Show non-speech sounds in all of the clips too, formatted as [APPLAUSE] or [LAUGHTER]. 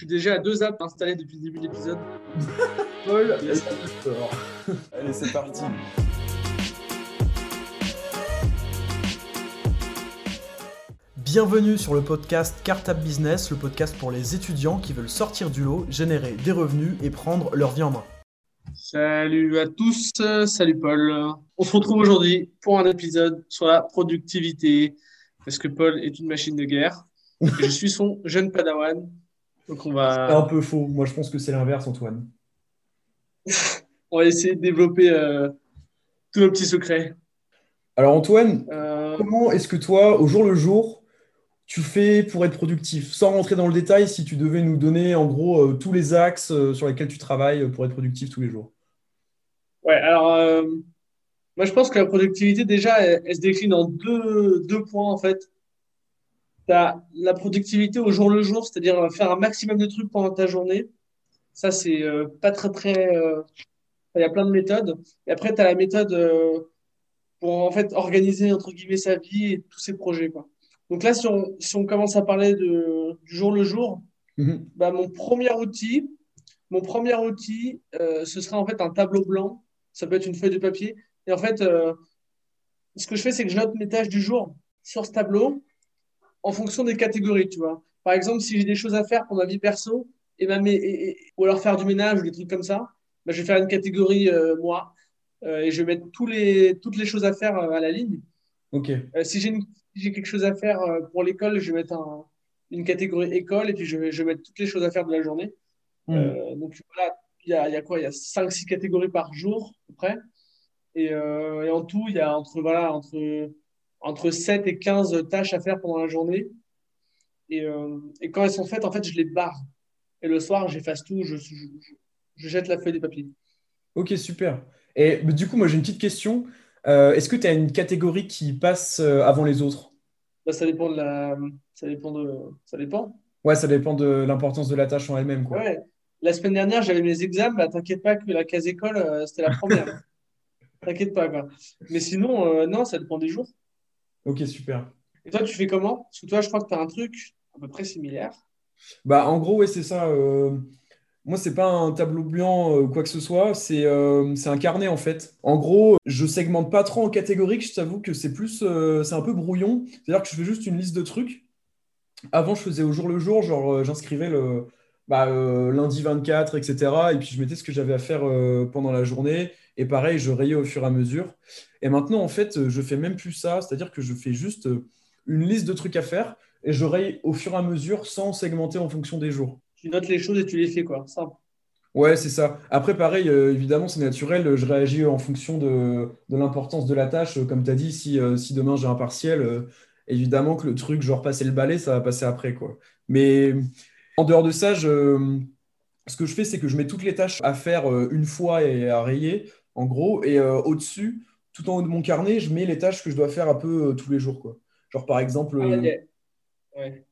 suis déjà à deux apps installées depuis le début de l'épisode. [LAUGHS] Paul, Yes. Allez, c'est parti. Bienvenue sur le podcast Cartable Business, le podcast pour les étudiants qui veulent sortir du lot, générer des revenus et prendre leur vie en main. salut à tous, salut Paul. On se retrouve aujourd'hui pour un épisode sur la productivité, parce que Paul est une machine de guerre. Et je suis son jeune padawan. Donc on C'est un peu faux. Moi, je pense que c'est l'inverse, Antoine. [LAUGHS] on va essayer de développer euh, tous nos petits secrets. Alors, Antoine, Euh, comment est-ce que toi, au jour le jour, tu fais pour être productif? Sans rentrer dans le détail, si tu devais nous donner en gros euh, tous les axes sur lesquels tu travailles pour être productif tous les jours. Ouais, alors moi je pense que la productivité déjà elle, elle se décline en deux, deux points en fait. As la productivité au jour le jour, c'est-à-dire euh, faire un maximum de trucs pendant ta journée. Ça, c'est euh, pas très très. euh, Il y a plein de méthodes. Et après, tu as la méthode euh, pour en fait organiser entre guillemets sa vie et tous ses projets, quoi. Donc là, si on, si on commence à parler de, du jour le jour, Mhm. bah, mon premier outil, mon premier outil, ce sera en fait un tableau blanc. Ça peut être une feuille de papier. Et en fait, ce que je fais, c'est que je note mes tâches du jour sur ce tableau en fonction des catégories, tu vois. Par exemple, si j'ai des choses à faire pour ma vie perso, et ma, mé- et- et- ou alors faire du ménage ou des trucs comme ça, bah, je vais faire une catégorie euh, moi euh, et je vais mettre tous les, toutes les choses à faire euh, à la ligne. Ok. Si j'ai une- si j'ai quelque chose à faire pour l'école, je vais mettre un- une catégorie école et puis je vais, je vais mettre toutes les choses à faire de la journée. Euh, donc voilà, il y a, y a quoi? Il y a 5-6 catégories par jour, à peu près. Et, et en tout, il y a entre, voilà, entre, entre 7 et 15 tâches à faire pendant la journée. Et, euh, et quand elles sont faites, en fait, je les barre. Et le soir, j'efface tout, je, je, je- je jette la feuille de papier. Ok, super. Et du coup, moi, j'ai une petite question. Euh, est-ce que tu as une catégorie qui passe euh, avant les autres? Bah, ça dépend de la, ça dépend de, ça dépend. Ouais, ça dépend de l'importance de la tâche en elle-même. Ouais. La semaine dernière, j'avais mes examens. Bah, t'inquiète pas que la case école, euh, c'était la première. [LAUGHS] T'inquiète pas, quoi. Mais sinon, non, ça dépend des jours. Ok, super. Et toi, tu fais comment? Parce que toi, je crois que tu as un truc à peu près similaire. Bah, en gros, ouais, c'est ça. euh, moi, c'est pas un tableau blanc euh, ou quoi que ce soit. C'est euh, c'est un carnet, en fait. En gros, je segmente pas trop en catégories. Je t'avoue que c'est plus, euh, c'est un peu brouillon. C'est-à-dire que je fais juste une liste de trucs. Avant, je faisais au jour le jour. Genre, j'inscrivais le bah, lundi 24, etc. Et puis, je mettais ce que j'avais à faire pendant la journée. Et pareil, je rayais au fur et à mesure. Et maintenant, en fait, je fais même plus ça. C'est-à-dire que je fais juste euh, une liste de trucs à faire et je raye au fur et à mesure sans segmenter en fonction des jours. Tu notes les choses et tu les fais, quoi. Simple. Ouais, c'est ça. Après, pareil, euh, évidemment, c'est naturel. Je réagis en fonction de, de l'importance de la tâche. Euh, Comme tu as dit, si, euh, si demain j'ai un partiel, euh, évidemment que le truc, genre passer le balai, ça va passer après, quoi. Mais en dehors de ça, je- ce que je fais, c'est que je mets toutes les tâches à faire une fois et à rayer, en gros. Et euh, au-dessus, tout en haut de mon carnet, je mets les tâches que je dois faire un peu euh, tous les jours, quoi. Genre, par exemple, Ah, euh, ok. Ouais.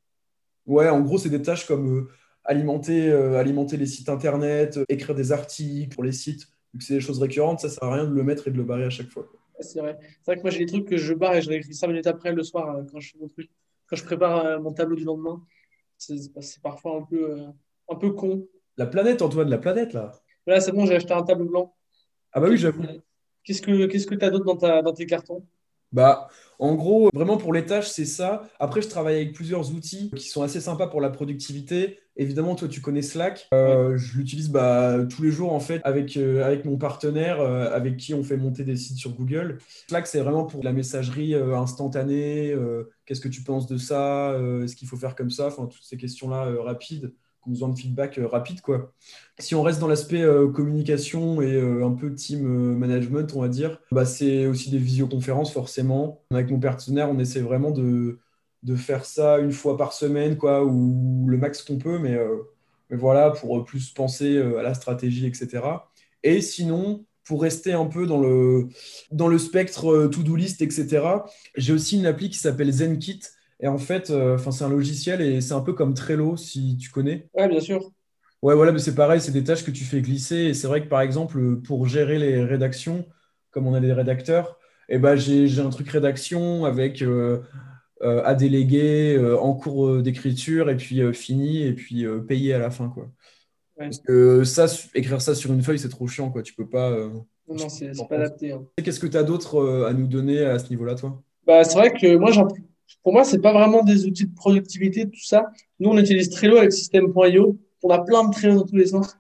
Ouais, en gros, c'est des tâches comme alimenter, alimenter les sites internet, écrire des articles pour les sites. Vu que c'est des choses récurrentes, ça sert à rien de le mettre et de le barrer à chaque fois. Ouais, C'est vrai. C'est vrai que moi, j'ai des trucs que je barre et je réécris 5 minutes après le soir quand je fais mon truc. Quand je prépare mon tableau du lendemain. C'est parfois un peu, un peu con. La planète, Antoine, la planète, là. Là, c'est bon, j'ai acheté un tableau blanc. Ah bah oui, j'avoue. Qu'est-ce que tu as d'autre dans, ta, dans tes cartons? Bah, en gros, vraiment pour les tâches, c'est ça. Après, je travaille avec plusieurs outils qui sont assez sympas pour la productivité. Évidemment, toi, tu connais Slack. Euh, je l'utilise bah, tous les jours, en fait, avec, euh, avec mon partenaire, euh, avec qui on fait monter des sites sur Google. Slack, c'est vraiment pour la messagerie instantanée. Qu'est-ce que tu penses de ça? Est-ce qu'il faut faire comme ça? Enfin, toutes ces questions-là rapides, besoin de feedback euh, rapide, quoi. Si on reste dans l'aspect euh, communication et euh, un peu team management, on va dire, bah, c'est aussi des visioconférences, forcément. Avec mon partenaire, on essaie vraiment de, faire ça une fois par semaine, quoi, ou le max qu'on peut, mais, mais voilà, pour plus penser à la stratégie, etc. Et sinon, pour rester un peu dans le, dans le spectre to-do list, etc., j'ai aussi une appli qui s'appelle ZenKit. Et en fait, euh, enfin, c'est un logiciel et c'est un peu comme Trello, si tu connais. Ouais, bien sûr. Ouais, voilà, mais c'est pareil, c'est des tâches que tu fais glisser. Et c'est vrai que par exemple, pour gérer les rédactions, comme on a des rédacteurs, eh ben, j'ai, un truc rédaction avec euh, euh, à déléguer, euh, en cours d'écriture, et puis fini, et puis payer à la fin. Quoi. Parce que ça, écrire ça sur une feuille, c'est trop chiant. Quoi. Tu peux pas. non, non c'est pas adapté. Hein. Qu'est-ce que tu as d'autre à nous donner à ce niveau-là, toi? Bah, C'est vrai que moi, pour moi, c'est pas vraiment des outils de productivité, tout ça. Nous, on utilise Trello avec System.io. On a plein de Trello dans tous les sens.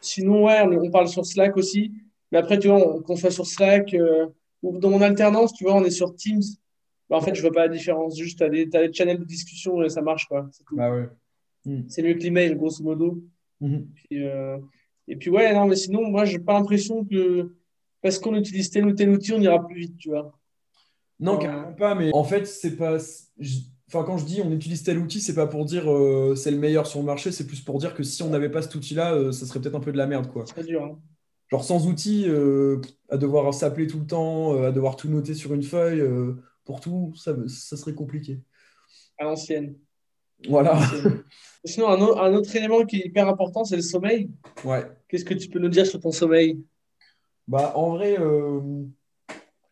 sinon, ouais, on, parle sur Slack aussi. Mais après, tu vois, qu'on soit sur Slack ou dans mon alternance, tu vois, on est sur Teams. Bah, en fait, je vois pas la différence. Juste, tu as, des channels de discussion et ça marche. Quoi. Bah ouais. C'est mieux que l'email, grosso modo. Hmm. Euh, et puis, ouais, non, mais sinon, moi, j'ai pas l'impression que parce qu'on utilise tel ou tel outil, on ira plus vite, tu vois. Non, carrément pas, mais en fait, c'est pas. Enfin, quand je dis on utilise tel outil, c'est pas pour dire euh, c'est le meilleur sur le marché, c'est plus pour dire que si on n'avait pas cet outil-là, euh, ça serait peut-être un peu de la merde, quoi. C'est dur, hein. Genre sans outils, à devoir s'appeler tout le temps, à devoir tout noter sur une feuille, pour tout, ça, ça serait compliqué. À l'ancienne. Voilà. [LAUGHS] Sinon, un, autre élément qui est hyper important, c'est le sommeil. Ouais. Qu'est-ce que tu peux nous dire sur ton sommeil? Bah, en vrai, euh,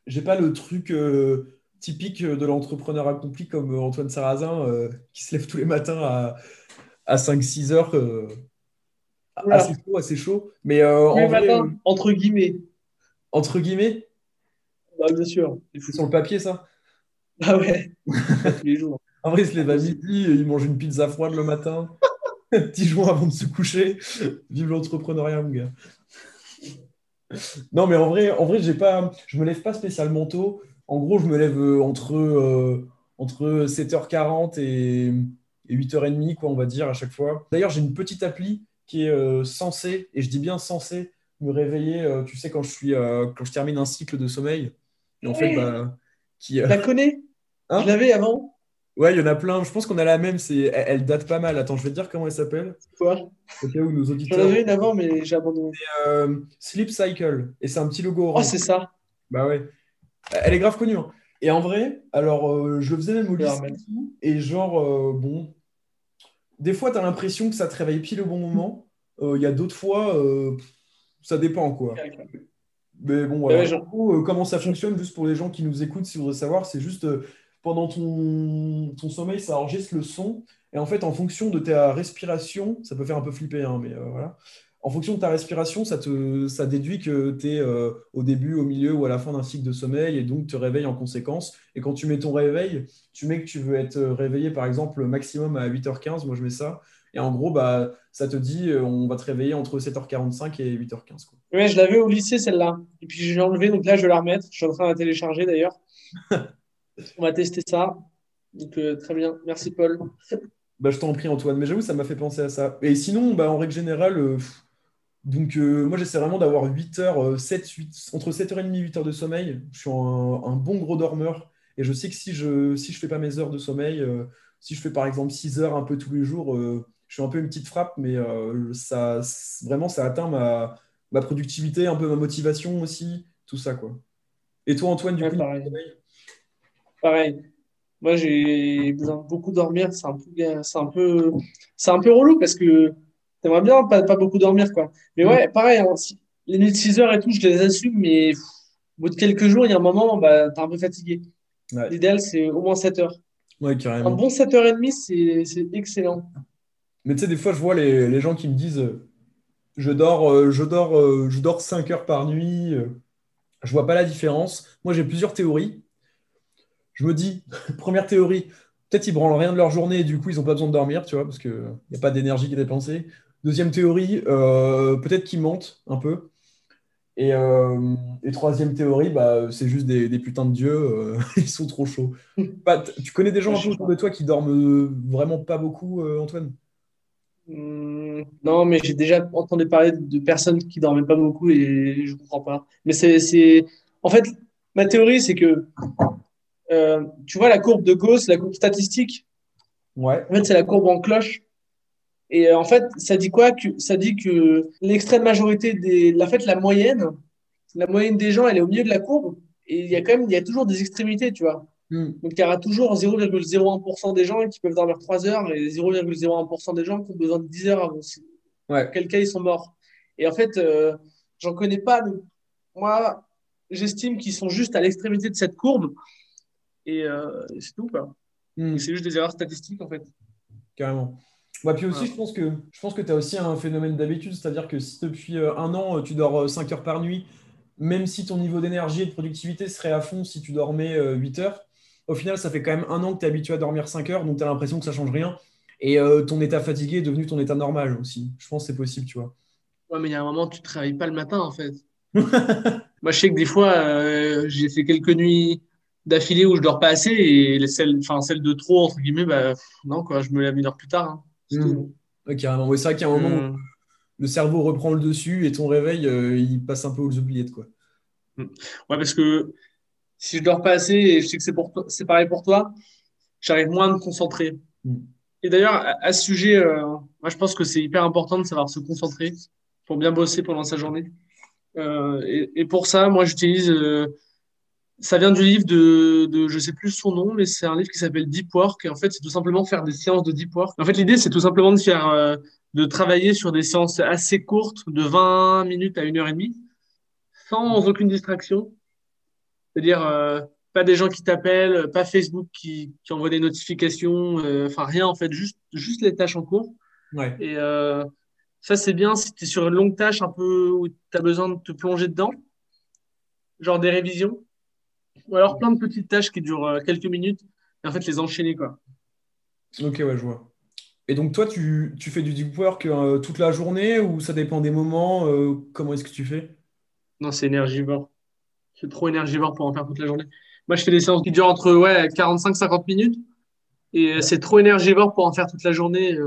j'ai pas le truc euh, typique de l'entrepreneur accompli comme Antoine Sarrazin euh, qui se lève tous les matins à, à 5-6 heures. Euh, assez chaud, assez chaud. Mais en vrai, entre guillemets. Entre guillemets? Bah, Bien sûr. C'est sur le papier, ça? Ah ouais. Tous les jours. En vrai, il se lève à midi, il mange une pizza froide le matin, [LAUGHS] petit joint avant de se coucher. Vive l'entrepreneuriat, mon gars. Non, mais en vrai, en vrai j'ai pas, je me lève pas spécialement tôt. En gros, je me lève euh, entre, euh, entre 7h40 et, 8h30, quoi, on va dire, à chaque fois. D'ailleurs, j'ai une petite appli qui est euh, censée, et je dis bien censée, me réveiller, tu sais, quand je, suis, quand je termine un cycle de sommeil. Et en fait, bah, qui, la connais? Hein? Je l'avais avant? Ouais, il y en a plein. Je pense qu'on a la même. C'est... Elle, date pas mal. Attends, je vais te dire comment elle s'appelle. Quoi? Au cas où nos auditeurs. J'en avais une avant, mais j'ai abandonné. C'est euh, Sleep Cycle. Et c'est un petit logo orange. Oh, c'est ça. Bah ouais. Elle est grave connue. Hein. Et en vrai, alors, euh, je le faisais même au lycée. Et genre, euh, bon. Des fois, tu as l'impression que ça te réveille pile au bon moment. Il y a d'autres fois, ça dépend, quoi. Mais bon, voilà. comment ça fonctionne, juste pour les gens qui nous écoutent, si vous voulez savoir, c'est juste pendant ton, ton, sommeil, ça enregistre le son. Et en fait, en fonction de ta respiration, ça peut faire un peu flipper, hein, mais euh, voilà. En fonction de ta respiration, ça, te, ça déduit que tu es euh, au début, au milieu ou à la fin d'un cycle de sommeil et donc te réveilles en conséquence. Et quand tu mets ton réveil, tu mets que tu veux être réveillé par exemple maximum à 8h15, moi je mets ça. Et en gros, bah, ça te dit euh, on va te réveiller entre 7h45 et 8h15. Quoi. Ouais, je l'avais au lycée celle-là. Et puis je l'ai enlevé, donc là je vais la remettre. Je suis en train de la télécharger d'ailleurs. [LAUGHS] On va tester ça. Donc, euh, très bien. Merci, Paul. Bah, je t'en prie, Antoine. Mais j'avoue, ça m'a fait penser à ça. Et sinon, bah, en règle générale, euh, donc, euh, moi, j'essaie vraiment d'avoir 8 heures, 7, 8, entre 7h30 et 8 heures de sommeil. Je suis un, un, bon gros dormeur. Et je sais que si je ne si je fais pas mes heures de sommeil, si je fais par exemple 6 heures un peu tous les jours, je suis un peu une petite frappe, mais ça, vraiment, ça atteint ma, ma, productivité, un peu ma motivation aussi, tout ça. quoi. Et toi, Antoine, du coup, pareil. Moi, j'ai besoin de beaucoup dormir. C'est un peu, c'est un peu, c'est un peu relou parce que t'aimerais bien pas, pas beaucoup dormir, quoi. Mais ouais, pareil, hein, les nuits de 6 heures et tout, je les assume, mais au bout de quelques jours, il y a un moment, bah, t'es un peu fatigué. L'idéal, c'est au moins 7 heures. Ouais, carrément. Un bon 7h30, c'est, c'est excellent. Mais tu sais, des fois, je vois les, les gens qui me disent je dors, euh, je dors, euh, je dors 5 heures par nuit. Je vois pas la différence. Moi, j'ai plusieurs théories je me dis, [LAUGHS] première théorie, peut-être ils branlent rien de leur journée et du coup ils n'ont pas besoin de dormir, tu vois, parce qu'il n'y a pas d'énergie qui est dépensée. Deuxième théorie, euh, peut-être qu'ils mentent un peu. Et, euh, troisième théorie, bah, c'est juste des, putains de dieux, euh, [LAUGHS] ils sont trop chauds. [LAUGHS] Bah, tu connais des gens un peu autour de toi qui dorment vraiment pas beaucoup, Antoine? Mmh, Non, mais j'ai déjà entendu parler de personnes qui dormaient pas beaucoup et je ne comprends pas. Mais c'est. En fait, ma théorie, c'est que euh, tu vois la courbe de Gauss, la courbe statistique? Ouais. En fait, c'est la courbe en cloche. Et euh, en fait, ça dit quoi que, Ça dit que l'extrême majorité des. La fait, la moyenne, la moyenne des gens, elle est au milieu de la courbe. Et il y a quand même, il y a toujours des extrémités, tu vois. Hmm. Donc, il y aura toujours 0,01% des gens qui peuvent dormir 3 heures et 0,01% des gens qui ont besoin de 10 heures avant. Ouais. Quel cas ils sont morts. Et en fait, euh, j'en connais pas. Moi, j'estime qu'ils sont juste à l'extrémité de cette courbe Et euh, c'est tout, quoi. Hmm, C'est juste des erreurs statistiques, en fait. carrément. Ouais, puis aussi, je pense que, je pense que tu as aussi un phénomène d'habitude, c'est-à-dire que si depuis euh, un an, euh, tu dors euh, 5 heures par nuit, même si ton niveau d'énergie et de productivité serait à fond si tu dormais euh, 8 heures, au final, ça fait quand même un an que tu es habitué à dormir 5 heures, donc tu as l'impression que ça change rien. Et euh, ton état fatigué est devenu ton état normal aussi. Je pense que c'est possible, tu vois. Ouais, mais il y a un moment, tu ne travailles pas le matin, en fait. [LAUGHS] Moi, je sais que des fois, euh, j'ai fait quelques nuits d'affilée où je dors pas assez et les celles, enfin, celles de trop, entre guillemets, bah, non, quoi, je me lève une heure plus tard. hein. C'est Hmm. tout. Ouais, carrément. Ouais, c'est vrai qu'il y a un moment où Euh, le cerveau reprend le dessus et ton réveil, euh, il passe un peu aux oubliettes, quoi. Ouais, parce que si je dors pas assez, et je sais que c'est pour toi, c'est pareil pour toi, j'arrive moins à me concentrer. Hmm. Et d'ailleurs, à, à ce sujet, euh, moi, je pense que c'est hyper important de savoir se concentrer pour bien bosser pendant sa journée. Euh, et, et pour ça, moi, j'utilise, euh, ça vient du livre de, de, je sais plus son nom, mais c'est un livre qui s'appelle Deep Work. Et en fait, c'est tout simplement faire des séances de Deep Work. En fait, l'idée, c'est tout simplement de faire, euh, de travailler sur des séances assez courtes, de 20 minutes à une heure et demie, sans aucune distraction. C'est-à-dire, euh, pas des gens qui t'appellent, pas Facebook qui, qui envoie des notifications, euh, enfin rien en fait, juste, juste les tâches en cours. Ouais. Et euh, ça, c'est bien si tu es sur une longue tâche un peu où tu as besoin de te plonger dedans, genre des révisions, ou alors plein de petites tâches qui durent euh, quelques minutes, et en fait les enchaîner quoi. Ok, ouais, je vois. Et donc, toi, tu, tu fais du deep work euh, toute la journée ou ça dépend des moments? euh, comment est-ce que tu fais? Non, c'est énergivore. C'est trop énergivore pour en faire toute la journée. Moi, je fais des séances qui durent entre ouais, 45-50 minutes, et euh, c'est trop énergivore pour en faire toute la journée,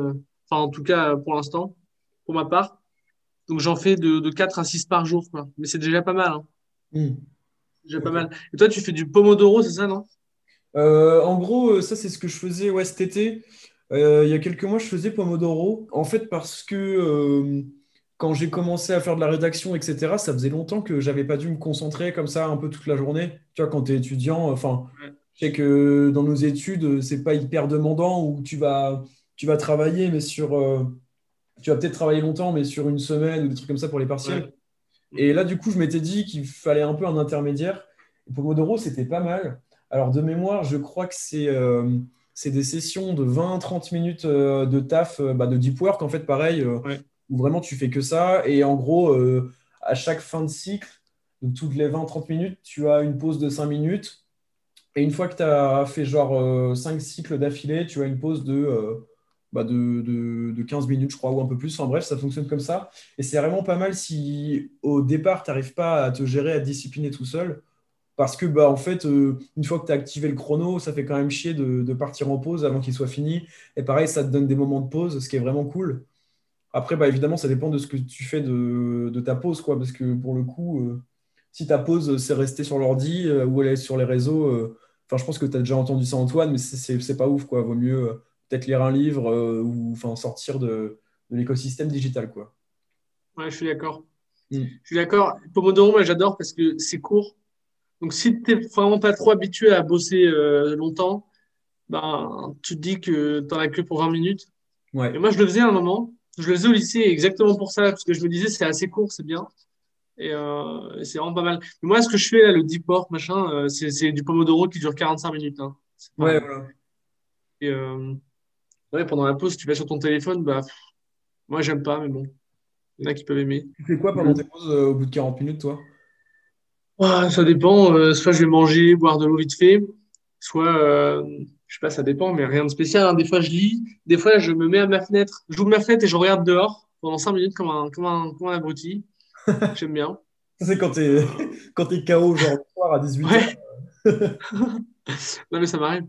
enfin en tout cas pour l'instant, pour ma part. Donc j'en fais de, de 4 à 6 par jour, quoi. Mais c'est déjà pas mal, hein. Hmm. Déjà pas mal. Et toi, tu fais du Pomodoro, c'est ça, non? Euh, en gros, euh, ça, c'est ce que je faisais ouais, cet été. Euh, il y a quelques mois, je faisais Pomodoro. En fait, parce que euh, quand j'ai commencé à faire de la rédaction, etc., ça faisait longtemps que j'avais pas dû me concentrer comme ça un peu toute la journée. Tu vois, quand tu es étudiant, enfin, Ouais. je sais que dans nos études, c'est pas hyper demandant où tu vas, tu vas travailler, mais sur, tu vas peut-être travailler longtemps, mais sur une semaine ou des trucs comme ça pour les partiels. Ouais. Et là, du coup, je m'étais dit qu'il fallait un peu un intermédiaire. Et Pomodoro, c'était pas mal. Alors, de mémoire, je crois que c'est euh, des sessions de 20-30 minutes euh, de taf, euh, bah, de deep work, en fait, pareil, euh, Ouais. où vraiment tu fais que ça. Et en gros, à chaque fin de cycle, donc toutes les 20-30 minutes, tu as une pause de 5 minutes. Et une fois que tu as fait genre 5 cycles d'affilée, tu as une pause de, bah, de, de, de 15 minutes, je crois, ou un peu plus. Enfin bref, ça fonctionne comme ça. Et c'est vraiment pas mal si au départ, tu n'arrives pas à te gérer, à te discipliner tout seul. Parce que, bah, en fait, euh, une fois que tu as activé le chrono, ça fait quand même chier de, partir en pause avant qu'il soit fini. Et pareil, ça te donne des moments de pause, ce qui est vraiment cool. Après, bah, évidemment, ça dépend de ce que tu fais de, ta pause, quoi. Parce que pour le coup, euh, si ta pause, c'est rester sur l'ordi euh, ou aller sur les réseaux, euh, enfin, je pense que tu as déjà entendu ça, Antoine, mais c'est pas ouf, quoi. Vaut mieux peut-être lire un livre euh, ou enfin, sortir de, de l'écosystème digital, quoi. Ouais, je suis d'accord. Mm. Je suis d'accord. Pomodoro, moi, j'adore parce que c'est court. Donc, si tu n'es vraiment pas trop habitué à bosser euh, longtemps, ben, tu te dis que tu n'en as que pour 20 minutes. Ouais. Et moi, je le faisais à un moment. Je le faisais au lycée exactement pour ça, parce que je me disais, c'est assez court, c'est bien. Et, euh, c'est vraiment pas mal. Mais moi, ce que je fais là, le deep work, machin, c'est du Pomodoro qui dure 45 minutes. hein. Pas- Ouais, voilà. Et, euh, ouais, pendant la pause, tu vas sur ton téléphone, bah, pff, moi, j'aime pas, mais bon, il y en a qui peuvent aimer. Tu fais quoi pendant tes pauses euh, au bout de 40 minutes, toi? Ouais, ça dépend. euh, soit je vais manger, boire de l'eau vite fait, soit, euh, je sais pas, ça dépend, mais rien de spécial. hein. Des fois, je lis, des fois, je me mets à ma fenêtre, j'ouvre ma fenêtre et je regarde dehors pendant 5 minutes comme un, comme un, comme un abruti. [LAUGHS] J'aime bien. C'est quand t'es [LAUGHS] quand t'es KO, genre soir à 18h. Ouais. [LAUGHS] Non, mais ça m'arrive. Et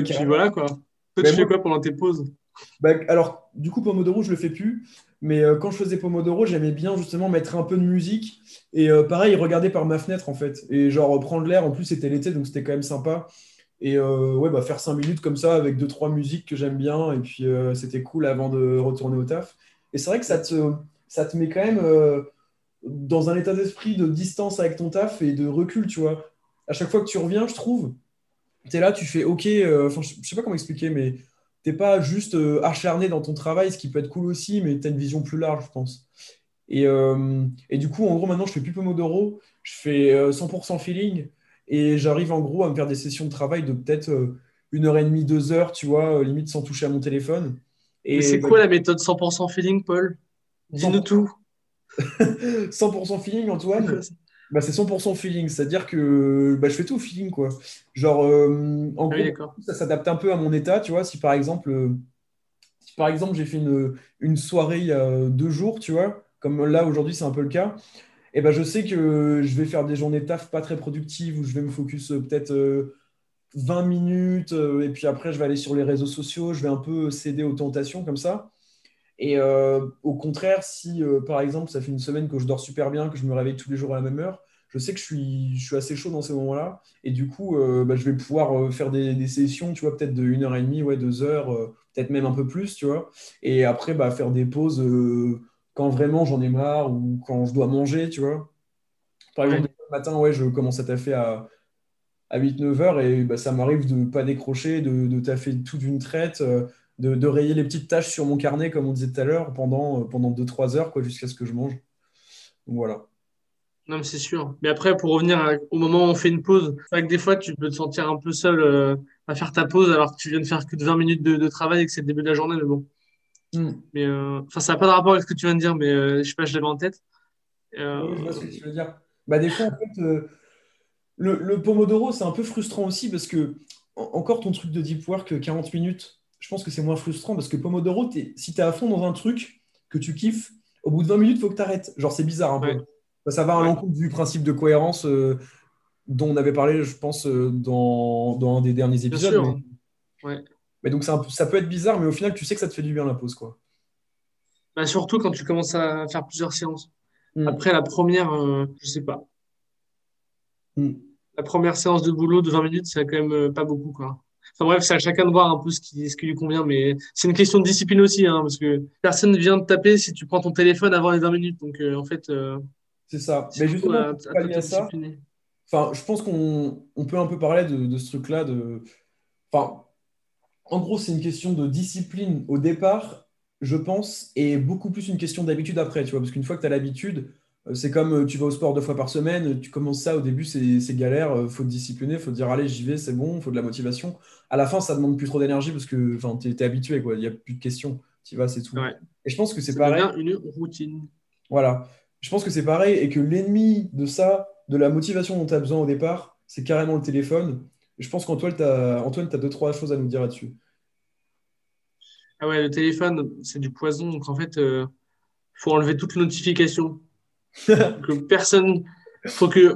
Ok. puis voilà, quoi. Toi, Mais tu fais moi- quoi pendant tes pauses? Bah, alors, du coup, Pomodoro, je le fais plus. Mais euh, quand je faisais Pomodoro, j'aimais bien justement mettre un peu de musique. Et euh, pareil, regarder par ma fenêtre, en fait. Et genre prendre l'air. En plus, c'était l'été, donc c'était quand même sympa. Et euh, ouais, bah, faire 5 minutes comme ça avec deux trois musiques que j'aime bien. Et puis, euh, c'était cool avant de retourner au taf. Et c'est vrai que ça te, ça te met quand même euh, dans un état d'esprit de distance avec ton taf et de recul, tu vois. À chaque fois que tu reviens, je trouve, tu es là, tu fais OK. euh, Enfin, je sais pas comment expliquer, mais t'es pas juste euh, acharné dans ton travail, ce qui peut être cool aussi, mais tu as une vision plus large, je pense. Et, euh, et du coup, en gros, maintenant, je fais plus Pomodoro, je fais euh, 100% feeling. Et j'arrive en gros à me faire des sessions de travail de peut-être une heure et demie, deux heures, tu vois, limite sans toucher à mon téléphone. Et c'est bah, quoi la méthode 100% feeling, Paul? Dis-nous tout. [LAUGHS] 100% feeling, Antoine? [LAUGHS] bah, C'est 100% feeling, c'est-à-dire que bah, je fais tout au feeling, quoi. Genre, euh, en ah gros, ça s'adapte un peu à mon état, tu vois. Si par exemple, si par exemple j'ai fait une, une soirée il y a deux jours, tu vois, comme là aujourd'hui c'est un peu le cas, et ben, je sais que je vais faire des journées de taf pas très productives où je vais me focus euh, peut-être 20 euh, minutes euh, et puis après je vais aller sur les réseaux sociaux, je vais un peu céder aux tentations comme ça. Et au contraire, si par exemple ça fait une semaine que je dors super bien, que je me réveille tous les jours à la même heure, je sais que je suis, je suis assez chaud dans ces moments-là. Et du coup, bah, je vais pouvoir faire des, sessions, tu vois, peut-être de 1h30, ouais, 2 heures, peut-être même un peu plus, tu vois. Et après, bah, faire des pauses quand vraiment j'en ai marre ou quand je dois manger, tu vois. Par exemple, le matin, ouais, je commence à taffer à, à 8-9 heures et bah, ça m'arrive de ne pas décrocher, de, de taffer tout d'une traite, euh, de, de, rayer les petites tâches sur mon carnet, comme on disait tout à l'heure, pendant, euh, pendant 2-3 heures, quoi, jusqu'à ce que je mange. Donc voilà. Non, mais c'est sûr. Mais après, pour revenir au moment où on fait une pause, c'est vrai que des fois, tu peux te sentir un peu seul euh, à faire ta pause alors que tu viens de faire que 20 minutes de, de travail et que c'est le début de la journée. Mais bon, Hmm. Mais euh, enfin, ça n'a pas de rapport avec ce que tu viens de dire, mais je sais pas, je l'avais en tête. Oui, je vois ce que tu veux dire. Bah, des fois, en fait, le, le, Pomodoro, c'est un peu frustrant aussi parce que, encore ton truc de deep work 40 minutes, je pense que c'est moins frustrant parce que Pomodoro, si tu es à fond dans un truc que tu kiffes, au bout de 20 minutes, il faut que tu arrêtes. Genre, c'est bizarre un peu. Bah, ça va à l'encontre du principe de cohérence dont on avait parlé, je pense, dans, dans un des derniers épisodes. Bien sûr. Ouais. Mais donc ça peut être bizarre, mais au final, tu sais que ça te fait du bien la pause, quoi. Bah, surtout quand tu commences à faire plusieurs séances. Hmm. Après la première, je euh, je sais pas. Hmm. La première séance de boulot de 20 minutes, c'est quand même euh, pas beaucoup, quoi. Enfin bref, c'est à chacun de voir un peu ce qui, ce qui lui convient, mais c'est une question de discipline aussi, hein, parce que personne ne vient te taper si tu prends ton téléphone avant les 20 minutes. Donc euh, en fait. c'est ça. Mais justement, à, à, ça, enfin, je pense qu'on on peut un peu parler de, de ce truc-là. De... Enfin, en gros, c'est une question de discipline au départ, je pense, et beaucoup plus une question d'habitude après, tu vois, parce qu'une fois que tu as l'habitude, euh, c'est comme euh, tu vas au sport deux fois par semaine, tu commences ça, au début c'est galère, il euh, faut te discipliner, il faut te dire allez j'y vais, c'est bon, il faut de la motivation. À la fin, ça demande plus trop d'énergie parce que tu es, habitué, quoi. il n'y a plus de questions, tu vas, c'est tout. Et je pense que c'est pareil. une routine. Voilà. Je pense que c'est pareil et que l'ennemi de ça, de la motivation dont tu as besoin au départ, c'est carrément le téléphone je pense qu'Antoine, tu as, Antoine, as deux, trois choses à nous dire là-dessus. Ah ouais, le téléphone, c'est du poison. Donc en fait, il euh, faut enlever toutes les notifications. [LAUGHS] que personne. Faut que,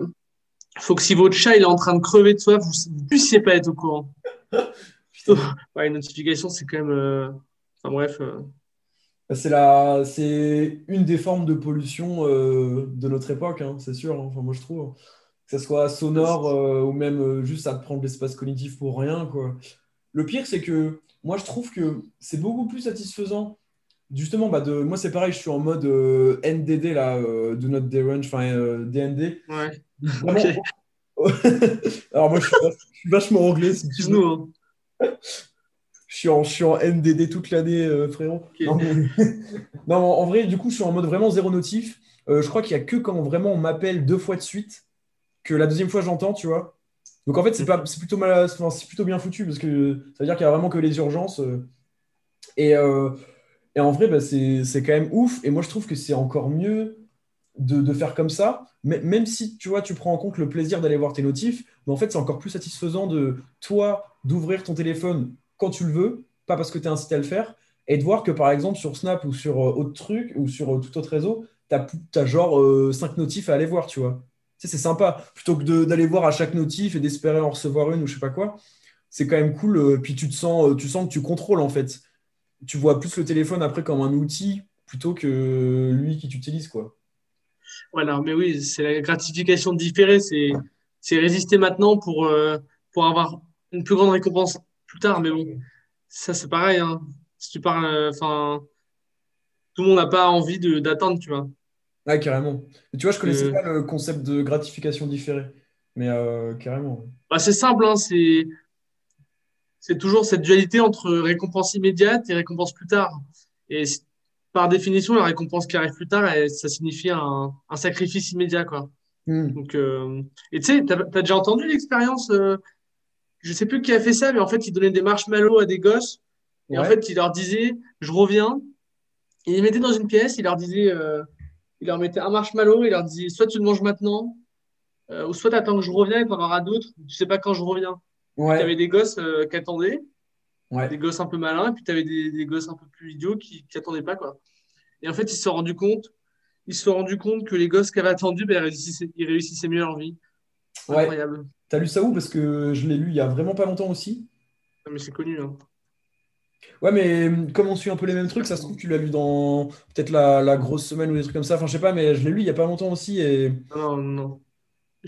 faut que si votre chat il est en train de crever de soif, vous ne puissiez pas être au courant. [LAUGHS] ouais, une notification, c'est quand même. Euh, enfin bref. Euh. C'est la... c'est une des formes de pollution de notre époque, hein, c'est sûr. Hein. Enfin, moi, je trouve que ce soit sonore euh, ou même euh, juste à prendre l'espace cognitif pour rien. Quoi. Le pire, c'est que moi, je trouve que c'est beaucoup plus satisfaisant. Justement, bah de, moi, c'est pareil, je suis en mode euh, NDD, là, Do Not Derange, enfin DND. Ouais. [LAUGHS] Alors, moi, je suis, vachement anglais. Si tu nous, hein. je suis, en, je suis en NDD toute l'année, frérot. [LAUGHS] Non, en vrai, du coup, je suis en mode vraiment zéro notif. je crois qu'il n'y a que quand vraiment on m'appelle deux fois de suite que la deuxième fois j'entends, tu vois. Donc en fait, c'est plutôt mal, c'est plutôt bien foutu parce que ça veut dire qu'il y a vraiment que les urgences. Euh. et, euh, et, en vrai, bah, c'est, quand même ouf. Et moi, je trouve que c'est encore mieux de, faire comme ça. Mais, même si tu vois, tu prends en compte le plaisir d'aller voir tes notifs, mais en fait, c'est encore plus satisfaisant de toi d'ouvrir ton téléphone quand tu le veux, pas parce que tu es incité à le faire, et de voir que par exemple sur Snap ou sur euh, autre truc ou sur tout autre réseau, tu as, genre 5 notifs à aller voir, tu vois c'est sympa. Plutôt que d'aller voir à chaque notif et d'espérer en recevoir une ou je sais pas quoi, c'est quand même cool. Euh, puis tu sens, euh, tu sens que tu contrôles en fait. Tu vois plus le téléphone après comme un outil plutôt que lui qui t'utilise quoi. Voilà, mais oui, c'est la gratification différée, c'est résister maintenant pour, euh, pour avoir une plus grande récompense plus tard. Mais bon, ça c'est pareil. Hein. Si tu parles, enfin, tout le monde n'a pas envie d'attendre, tu vois. Ah, carrément. tu vois, je connaissais euh. pas le concept de gratification différée. Mais euh, carrément. Bah, c'est simple, hein, c'est... c'est toujours cette dualité entre récompense immédiate et récompense plus tard. Et par définition, la récompense qui arrive plus tard, ça signifie un, sacrifice immédiat. Quoi. Hmm. Donc, euh, et tu sais, t'as, t'as déjà entendu l'expérience, euh, je sais plus qui a fait ça, mais en fait, il donnait des marshmallows à des gosses. Et en fait, il leur disait, je reviens. Et il les mettait dans une pièce, il leur disait, euh, il leur mettait un marshmallow, il leur disait, soit tu le manges maintenant, euh, ou soit t'attends que je revienne, t'en auras d'autres, tu sais pas quand je reviens. Tu Ouais. avais des gosses euh, qui attendaient, Ouais. des gosses un peu malins, et puis tu avais des, des gosses un peu plus idiots qui qui attendaient pas, quoi. Et en fait, ils se sont rendus compte, ils se sont rendus compte que les gosses qui avaient attendu, ben, ils réussissaient, ils réussissaient mieux leur vie. Ouais. Incroyable. T'as lu ça où? Parce que je l'ai lu il y a vraiment pas longtemps aussi. Non, mais c'est connu, hein. Ouais, mais hum, comme on suit un peu les mêmes trucs, ça se trouve que tu l'as lu dans peut-être la, la grosse semaine ou des trucs comme ça. Enfin, je sais pas, mais je l'ai lu il y a pas longtemps aussi. Et Non, non, non.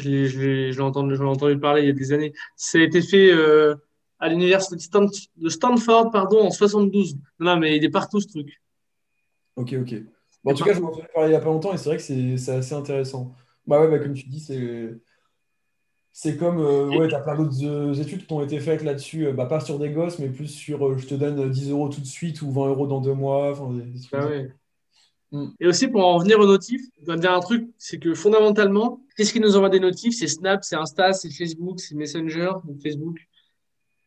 Je l'ai, entendu, parler il y a des années. Ça a été fait euh, à l'université de Stan- de Stanford, pardon, en 72. Non, mais il est partout, ce truc. ok, ok. Bon, en tout cas, je m'en entendu parler il y a pas longtemps et c'est vrai que c'est assez intéressant. Bah ouais, bah, comme tu dis, c'est c'est comme euh, ouais, t'as plein d'autres euh, études qui ont été faites là-dessus, euh, bah, pas sur des gosses, mais plus sur je te donne 10 euros tout de suite ou 20 euros dans deux mois. Des, des ça. ouais. Mm. Et aussi, pour en revenir aux notifs, je dire un truc, c'est que fondamentalement, qu'est-ce qui nous envoie des notifs? C'est Snap, c'est Insta, c'est Facebook, c'est Messenger, donc Facebook,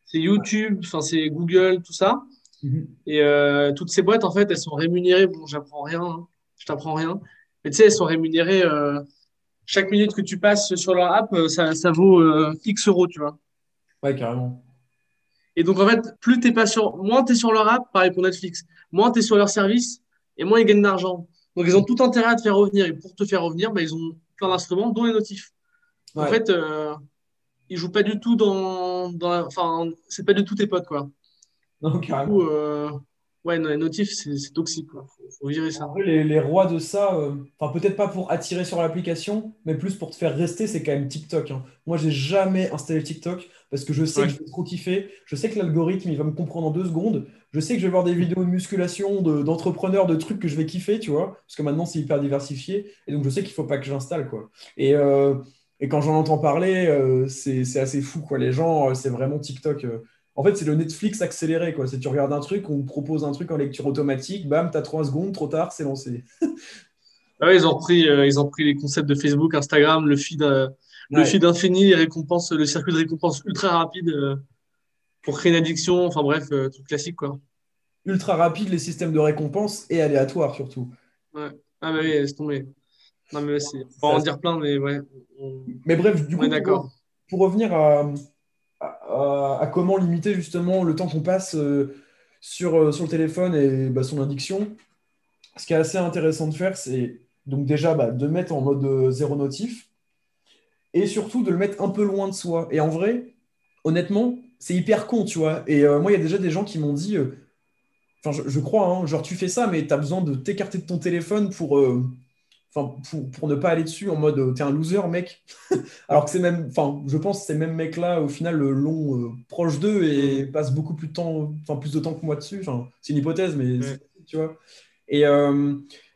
c'est YouTube, enfin, c'est Google, tout ça. Mhm. Et euh, toutes ces boîtes, en fait, elles sont rémunérées. Bon, j'apprends rien, hein. Je t'apprends rien. Mais tu sais, elles sont rémunérées. euh, chaque minute que tu passes sur leur app, euh, ça, ça vaut euh, X euros, tu vois. Ouais, carrément. Et donc, en fait, plus t'es pas sur, moins t'es sur leur app, pareil pour Netflix, moins t'es sur leur service, et moins ils gagnent d'argent. Donc, ils ont tout intérêt à te faire revenir. Et pour te faire revenir, bah, ils ont plein d'instruments, dont les notifs. En fait, euh, ils jouent pas du tout dans, dans enfin, c'est pas du tout tes potes, quoi. Non, Du carrément. coup, euh, ouais, non, les notifs, c'est toxique, quoi. Faut, faut virer ça. Les, les rois de ça, euh, enfin peut-être pas pour attirer sur l'application, mais plus pour te faire rester, c'est quand même TikTok. hein. Moi, j'ai jamais installé TikTok parce que je sais Ouais. que je vais trop kiffer. Je sais que l'algorithme, il va me comprendre en deux secondes. Je sais que je vais voir des vidéos de musculation, de- d'entrepreneurs, de trucs que je vais kiffer, tu vois, parce que maintenant, c'est hyper diversifié. Et donc, je sais qu'il faut pas que j'installe, quoi. Et, euh, et quand j'en entends parler, euh, c'est assez fou, quoi. Les gens, euh, c'est vraiment TikTok. En fait, c'est le Netflix accéléré, quoi. C'est tu regardes un truc, on te propose un truc en lecture automatique, bam, t'as trois secondes, trop tard, c'est lancé. [LAUGHS] Ah ouais, ils ont euh, ils ont repris les concepts de Facebook, Instagram, le feed, euh, le feed infini, les récompenses, le circuit de récompense ultra rapide euh, pour créer une addiction. Enfin bref, euh, truc classique quoi. ultra rapide les systèmes de récompense et aléatoires surtout. Ouais. Ah bah oui, laisse tomber. Non mais c'est, on va en dire plein, mais ouais. on- Mais bref, du On coup, pour, d'accord. pour revenir à, à- à comment limiter justement le temps qu'on passe euh, sur, euh, sur le téléphone et bah, son addiction, ce qui est assez intéressant de faire, c'est donc déjà bah, de mettre en mode euh, zéro notif et surtout de le mettre un peu loin de soi. Et en vrai, honnêtement, c'est hyper con, tu vois. Et euh, moi, il y a déjà des gens qui m'ont dit, euh, je, je crois, hein, genre tu fais ça, mais tu as besoin de t'écarter de ton téléphone pour, euh, enfin, pour, pour ne pas aller dessus en mode t'es un loser, mec. [LAUGHS] Alors que c'est même, enfin, je pense que ces mêmes mecs-là, au final, l'ont proche d'eux et passent beaucoup plus de temps, enfin, plus de temps que moi dessus. Enfin, c'est une hypothèse, mais c'est- tu vois. Et,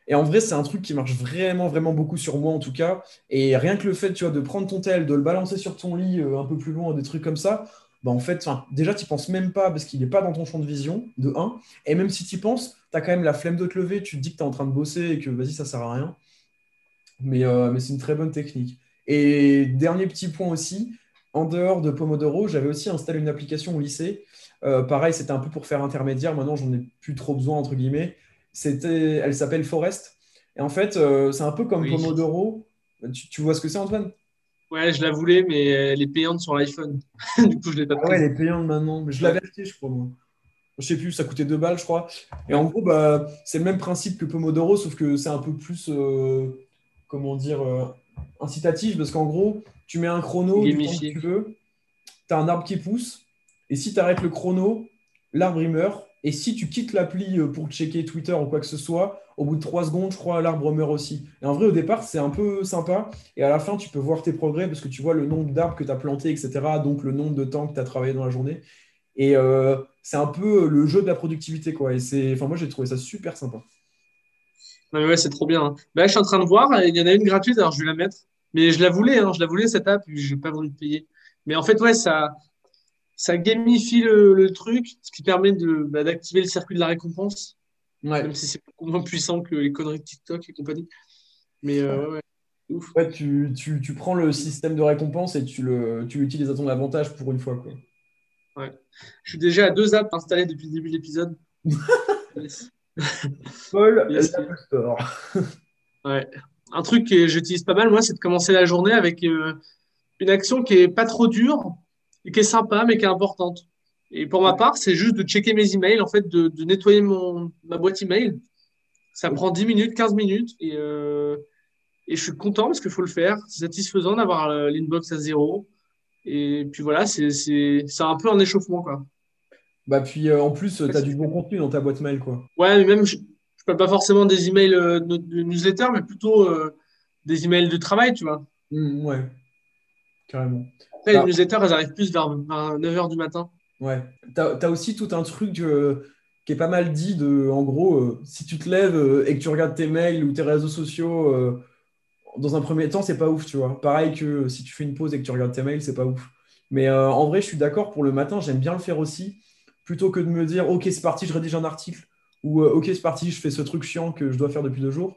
et en vrai, c'est un truc qui marche vraiment, vraiment beaucoup sur moi, en tout cas. Et rien que le fait, tu vois, de prendre ton tel, de le balancer sur ton lit euh, un peu plus loin, des trucs comme ça, bah, en fait, déjà, tu penses même pas parce qu'il n'est pas dans ton champ de vision, de 1. Et même si tu y penses, tu as quand même la flemme de te lever, tu te dis que tu es en train de bosser et que vas-y, ça sert à rien. Mais, euh, mais c'est une très bonne technique. Et dernier petit point aussi, en dehors de Pomodoro, j'avais aussi installé une application au lycée. Euh, pareil, c'était un peu pour faire intermédiaire. Maintenant, j'en ai plus trop besoin, entre guillemets. C'était, elle s'appelle Forest. Et en fait, euh, c'est un peu comme Oui. Pomodoro. Tu, tu vois ce que c'est, Antoine? Ouais, je la voulais, mais elle est payante sur l'iPhone. [LAUGHS] du coup, je l'ai pas Ah ouais, elle est payante maintenant. Mais je l'avais acheté, je crois, moi. Je sais plus, ça coûtait 2 balles, je crois. Et en gros, bah, c'est le même principe que Pomodoro, sauf que c'est un peu plus, euh, comment dire, euh, incitatif, parce qu'en gros, tu mets un chrono du temps que tu veux, tu as un arbre qui pousse, et si tu arrêtes le chrono, l'arbre il meurt. Et si tu quittes l'appli euh, pour checker Twitter ou quoi que ce soit, au bout de 3 secondes, je crois, l'arbre meurt aussi. Et en vrai, au départ, c'est un peu sympa. Et à la fin, tu peux voir tes progrès parce que tu vois le nombre d'arbres que tu as plantés, etc. Donc le nombre de temps que tu as travaillé dans la journée. Et euh, c'est un peu le jeu de la productivité, quoi. Et c'est, enfin, moi, j'ai trouvé ça super sympa. Non, ouais, c'est trop bien. hein. Bah, je suis en train de voir, il y en a une gratuite, alors je vais la mettre. Mais je la voulais, hein, je la voulais cette app, je n'ai pas voulu payer. Mais en fait, ouais, ça, ça gamifie le, le truc, ce qui permet de, bah, d'activer le circuit de la récompense, Ouais. même si c'est beaucoup moins puissant que les conneries de TikTok et compagnie. Mais euh, ouais, ouais. Ouf. Ouais, tu, tu, tu prends le système de récompense et tu le, tu l'utilises à ton avantage pour une fois. Quoi. Je suis déjà à deux apps installées depuis le début de l'épisode. [LAUGHS] Paul, Yes. [LAUGHS] Ouais. Un truc que j'utilise pas mal, moi, c'est de commencer la journée avec euh, une action qui est pas trop dure qui est sympa, mais qui est importante. Et pour ma part, c'est juste de checker mes emails, en fait, de, de nettoyer mon, ma boîte email. Ça prend 10 minutes, 15 minutes, et, euh, et je suis content parce qu'il faut le faire. C'est satisfaisant d'avoir euh, l'inbox à zéro. Et puis voilà, c'est un peu un échauffement, quoi. Bah, puis euh, en plus, tu as du bon contenu dans ta boîte mail. Quoi. Ouais, mais même, je ne parle pas forcément des emails euh, de, de newsletter, mais plutôt des emails de travail, tu vois. Mm, ouais, carrément. Après, Ah. les newsletters, elles arrivent plus vers 9h du matin. Ouais. Tu as, aussi tout un truc euh, qui est pas mal dit de, en gros, euh, si tu te lèves euh, et que tu regardes tes mails ou tes réseaux sociaux, euh, dans un premier temps, c'est pas ouf, tu vois. Pareil que si tu fais une pause et que tu regardes tes mails, c'est pas ouf. Mais euh, en vrai, je suis d'accord pour le matin, j'aime bien le faire aussi, plutôt que de me dire, ok, c'est parti, je rédige un article, ou ok, c'est parti, je fais ce truc chiant que je dois faire depuis deux jours.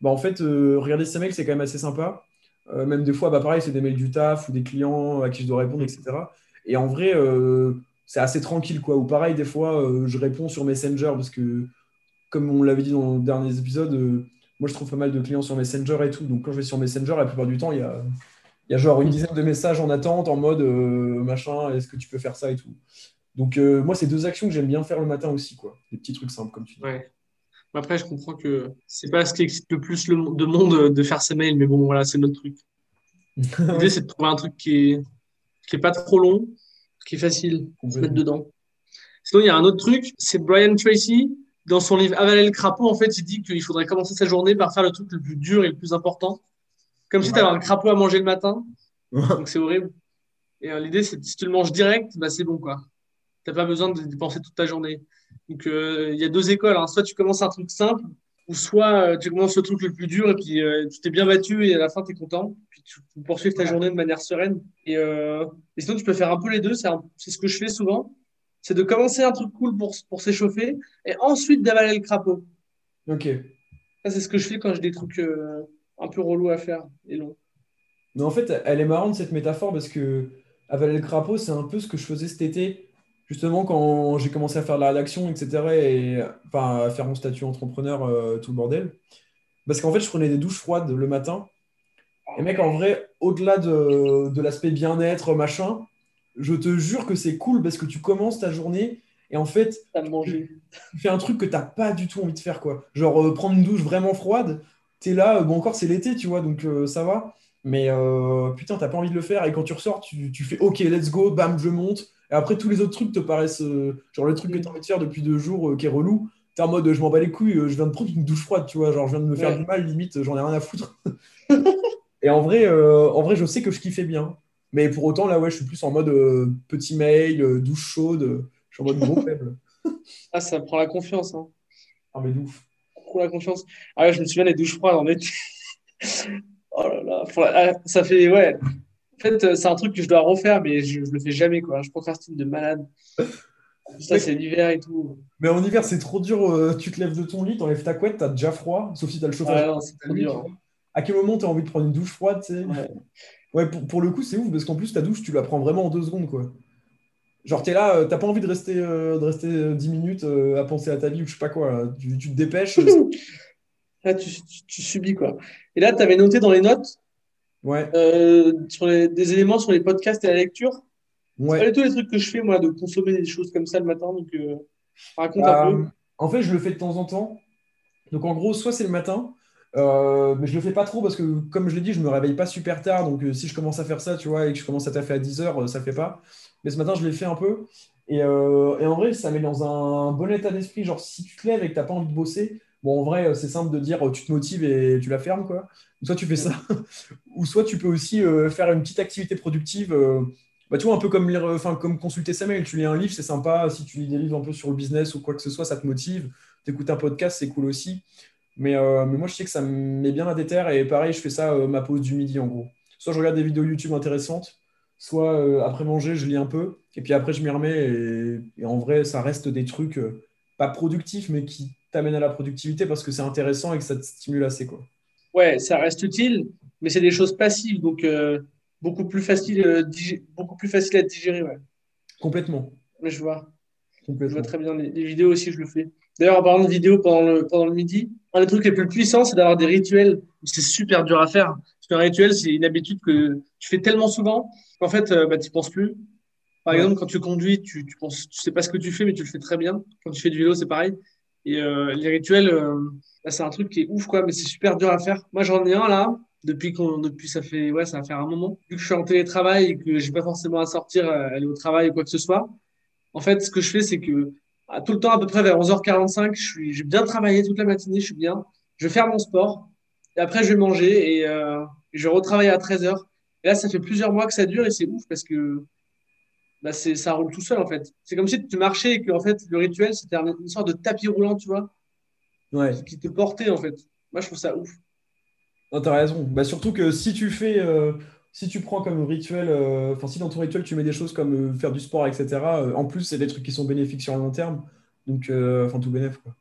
Bah, en fait, regarder ces mails, c'est quand même assez sympa. Euh, même des fois, bah, pareil, c'est des mails du taf ou des clients à qui je dois répondre, etc. Et en vrai, euh, c'est assez tranquille, quoi. Ou pareil, des fois, euh, je réponds sur Messenger parce que, comme on l'avait dit dans le dernier épisode, euh, moi, je trouve pas mal de clients sur Messenger et tout. Donc, quand je vais sur Messenger, la plupart du temps, il y a, genre une dizaine de messages en attente en mode machin, est-ce que tu peux faire ça et tout. Donc, moi, c'est deux actions que j'aime bien faire le matin aussi, quoi. Des petits trucs simples, comme tu dis. Après, je comprends que c'est pas ce qui excite le plus le, de monde euh, de faire ses mails, mais bon, voilà, c'est notre truc. [LAUGHS] L'idée, c'est de trouver un truc qui est, qui est pas trop long, qui est facile de se mettre dedans. Sinon, il y a un autre truc, c'est Brian Tracy. Dans son livre Avaler le crapaud, en fait, il dit qu'il faudrait commencer sa journée par faire le truc le plus dur et le plus important. Comme si tu avais un crapaud à manger le matin. [LAUGHS] Donc, c'est horrible. Et euh, l'idée, c'est que si tu le manges direct, bah, c'est bon, quoi. T'as pas besoin de dépenser toute ta journée. Donc, euh, il y a deux écoles. hein. Soit tu commences un truc simple, ou soit euh, tu commences le truc le plus dur et puis euh, tu t'es bien battu et à la fin, tu es content. Puis tu tu poursuis ta journée de manière sereine. Et, et sinon, tu peux faire un peu les deux. C'est un- c'est ce que je fais souvent. C'est de commencer un truc cool pour, pour s'échauffer et ensuite d'avaler le crapaud. Ok. Ça, c'est ce que je fais quand j'ai des trucs un peu relous à faire et longs. Mais en fait, elle est marrante cette métaphore parce que avaler le crapaud, c'est un peu ce que je faisais cet été. Justement, quand j'ai commencé à faire de la rédaction, etc., et enfin, à faire mon statut entrepreneur, euh, tout le bordel. Parce qu'en fait, je prenais des douches froides le matin. Et mec, en vrai, au-delà de, de l'aspect bien-être, machin, je te jure que c'est cool parce que tu commences ta journée et en fait, tu fais un truc que t'as pas du tout envie de faire, quoi. Genre, euh, prendre une douche vraiment froide, t'es là, euh, bon, encore c'est l'été, tu vois, donc euh, ça va. Mais euh, putain, t'as pas envie de le faire. Et quand tu ressors, tu, tu fais OK, let's go, bam, je monte. Et après, tous les autres trucs te paraissent, euh, genre le truc que t'as envie de faire depuis deux jours euh, qui est relou. T'es en mode, je m'en bats les couilles, euh, je viens de prendre une douche froide, tu vois. Genre, je viens de me faire Ouais. du mal, limite, j'en ai rien à foutre. [LAUGHS] Et en vrai, euh, en vrai, je sais que je kiffais bien. Mais pour autant, là, ouais, je suis plus en mode euh, petit mail, euh, douche chaude. je suis en mode gros faible. [LAUGHS] Ah, ça prend la confiance. Hein. Ah, mais de ouf. Trop la confiance. Ah ouais, je me souviens des douches froides en été. [LAUGHS] oh là là. Ah, ça fait, ouais. En fait, euh, c'est un truc que je dois refaire, mais je, je le fais jamais, quoi. Je procrastine de malade. Ça, c'est l'hiver et tout. Mais en hiver, c'est trop dur. euh, tu te lèves de ton lit, t'enlèves ta couette, t'as déjà froid, sauf si t'as le chauffage. Ah non, c'est trop dur. À quel moment t'as envie de prendre une douche froide, tu sais? Ouais. Ouais, pour, pour le coup, c'est ouf parce qu'en plus, ta douche, tu la prends vraiment en deux secondes, quoi. Genre, t'es là, euh, t'as pas envie de rester, euh, de rester euh, 10 minutes euh, à penser à ta vie ou je sais pas quoi. là. Tu, tu te dépêches. [LAUGHS] Là, tu, tu- tu subis, quoi. Et là, tu avais noté dans les notes ouais, euh, sur les- des éléments sur les podcasts et la lecture. C'est pas ouais. du tout les trucs que je fais, moi, de consommer des choses comme ça le matin. Donc, euh, raconte Euh, un peu. en fait, je le fais de temps en temps. Donc, en gros, soit c'est le matin, euh, mais je le fais pas trop parce que, comme je l'ai dit, je me réveille pas super tard. Donc, euh, si je commence à faire ça, tu vois, et que je commence à taffer à 10 heures, euh, ça fait pas. Mais ce matin, je l'ai fait un peu. Et, et en vrai, ça met dans un bon état d'esprit. Genre, si tu te lèves et que t'as pas envie de bosser, bon, en vrai, euh, c'est simple de dire, euh, tu te motives et tu la fermes, quoi. Soit tu fais ça, [LAUGHS] ou soit tu peux aussi euh, faire une petite activité productive. bah, tu vois, un peu comme, lire, comme consulter sa mail. Tu lis un livre, c'est sympa. Si tu lis des livres un peu sur le business ou quoi que ce soit, ça te motive. Tu écoutes un podcast, c'est cool aussi. Mais, moi, je sais que ça me met bien à déterre. Et pareil, je fais ça ma pause du midi, en gros. Soit je regarde des vidéos YouTube intéressantes, soit après manger, je lis un peu. Et puis après, je m'y remets. Et, et en vrai, ça reste des trucs pas productifs, mais qui t'amènent à la productivité parce que c'est intéressant et que ça te stimule assez, quoi. ouais, ça reste utile, mais c'est des choses passives, donc euh, beaucoup, plus facile, euh, beaucoup plus facile à digérer. Ouais. Complètement. Mais je vois, je vois Complètement. très bien. Les, les vidéos aussi, je le fais. D'ailleurs, en parlant de vidéos pendant le, pendant le midi, un des trucs les plus puissants, c'est d'avoir des rituels. C'est super dur à faire. Parce qu'un rituel, c'est une habitude que tu fais tellement souvent qu'en fait, euh, bah, tu penses plus. Par Ouais. exemple, quand tu conduis, tu, tu penses, tu sais pas ce que tu fais, mais tu le fais très bien. Quand tu fais du vélo, c'est pareil. Et euh, les rituels, euh, bah, c'est un truc qui est ouf, quoi, mais c'est super dur à faire. Moi, j'en ai un là, depuis qu'on, depuis ça fait, ouais, ça va un moment. Vu que je suis en télétravail et que j'ai pas forcément à sortir, euh, aller au travail ou quoi que ce soit. En fait, ce que je fais, c'est que à tout le temps, à peu près vers 11h45, je j'ai bien travaillé toute la matinée, je suis bien. Je vais faire mon sport. Et après, je vais manger et, et je retravaille à 13h. Et là, ça fait plusieurs mois que ça dure et c'est ouf parce que bah, c'est, ça roule tout seul en fait. C'est comme si tu marchais et que en fait, le rituel, c'était un- une sorte de tapis roulant, tu vois, Ouais. qui, te portait en fait. Moi, je trouve ça ouf. Non, t'as raison. Bah, surtout que si tu fais, euh, si tu prends comme rituel, euh, enfin, si dans ton rituel tu mets des choses comme euh, faire du sport, etc., en plus, c'est des trucs qui sont bénéfiques sur le long terme. Donc, enfin, tout bénéf, quoi.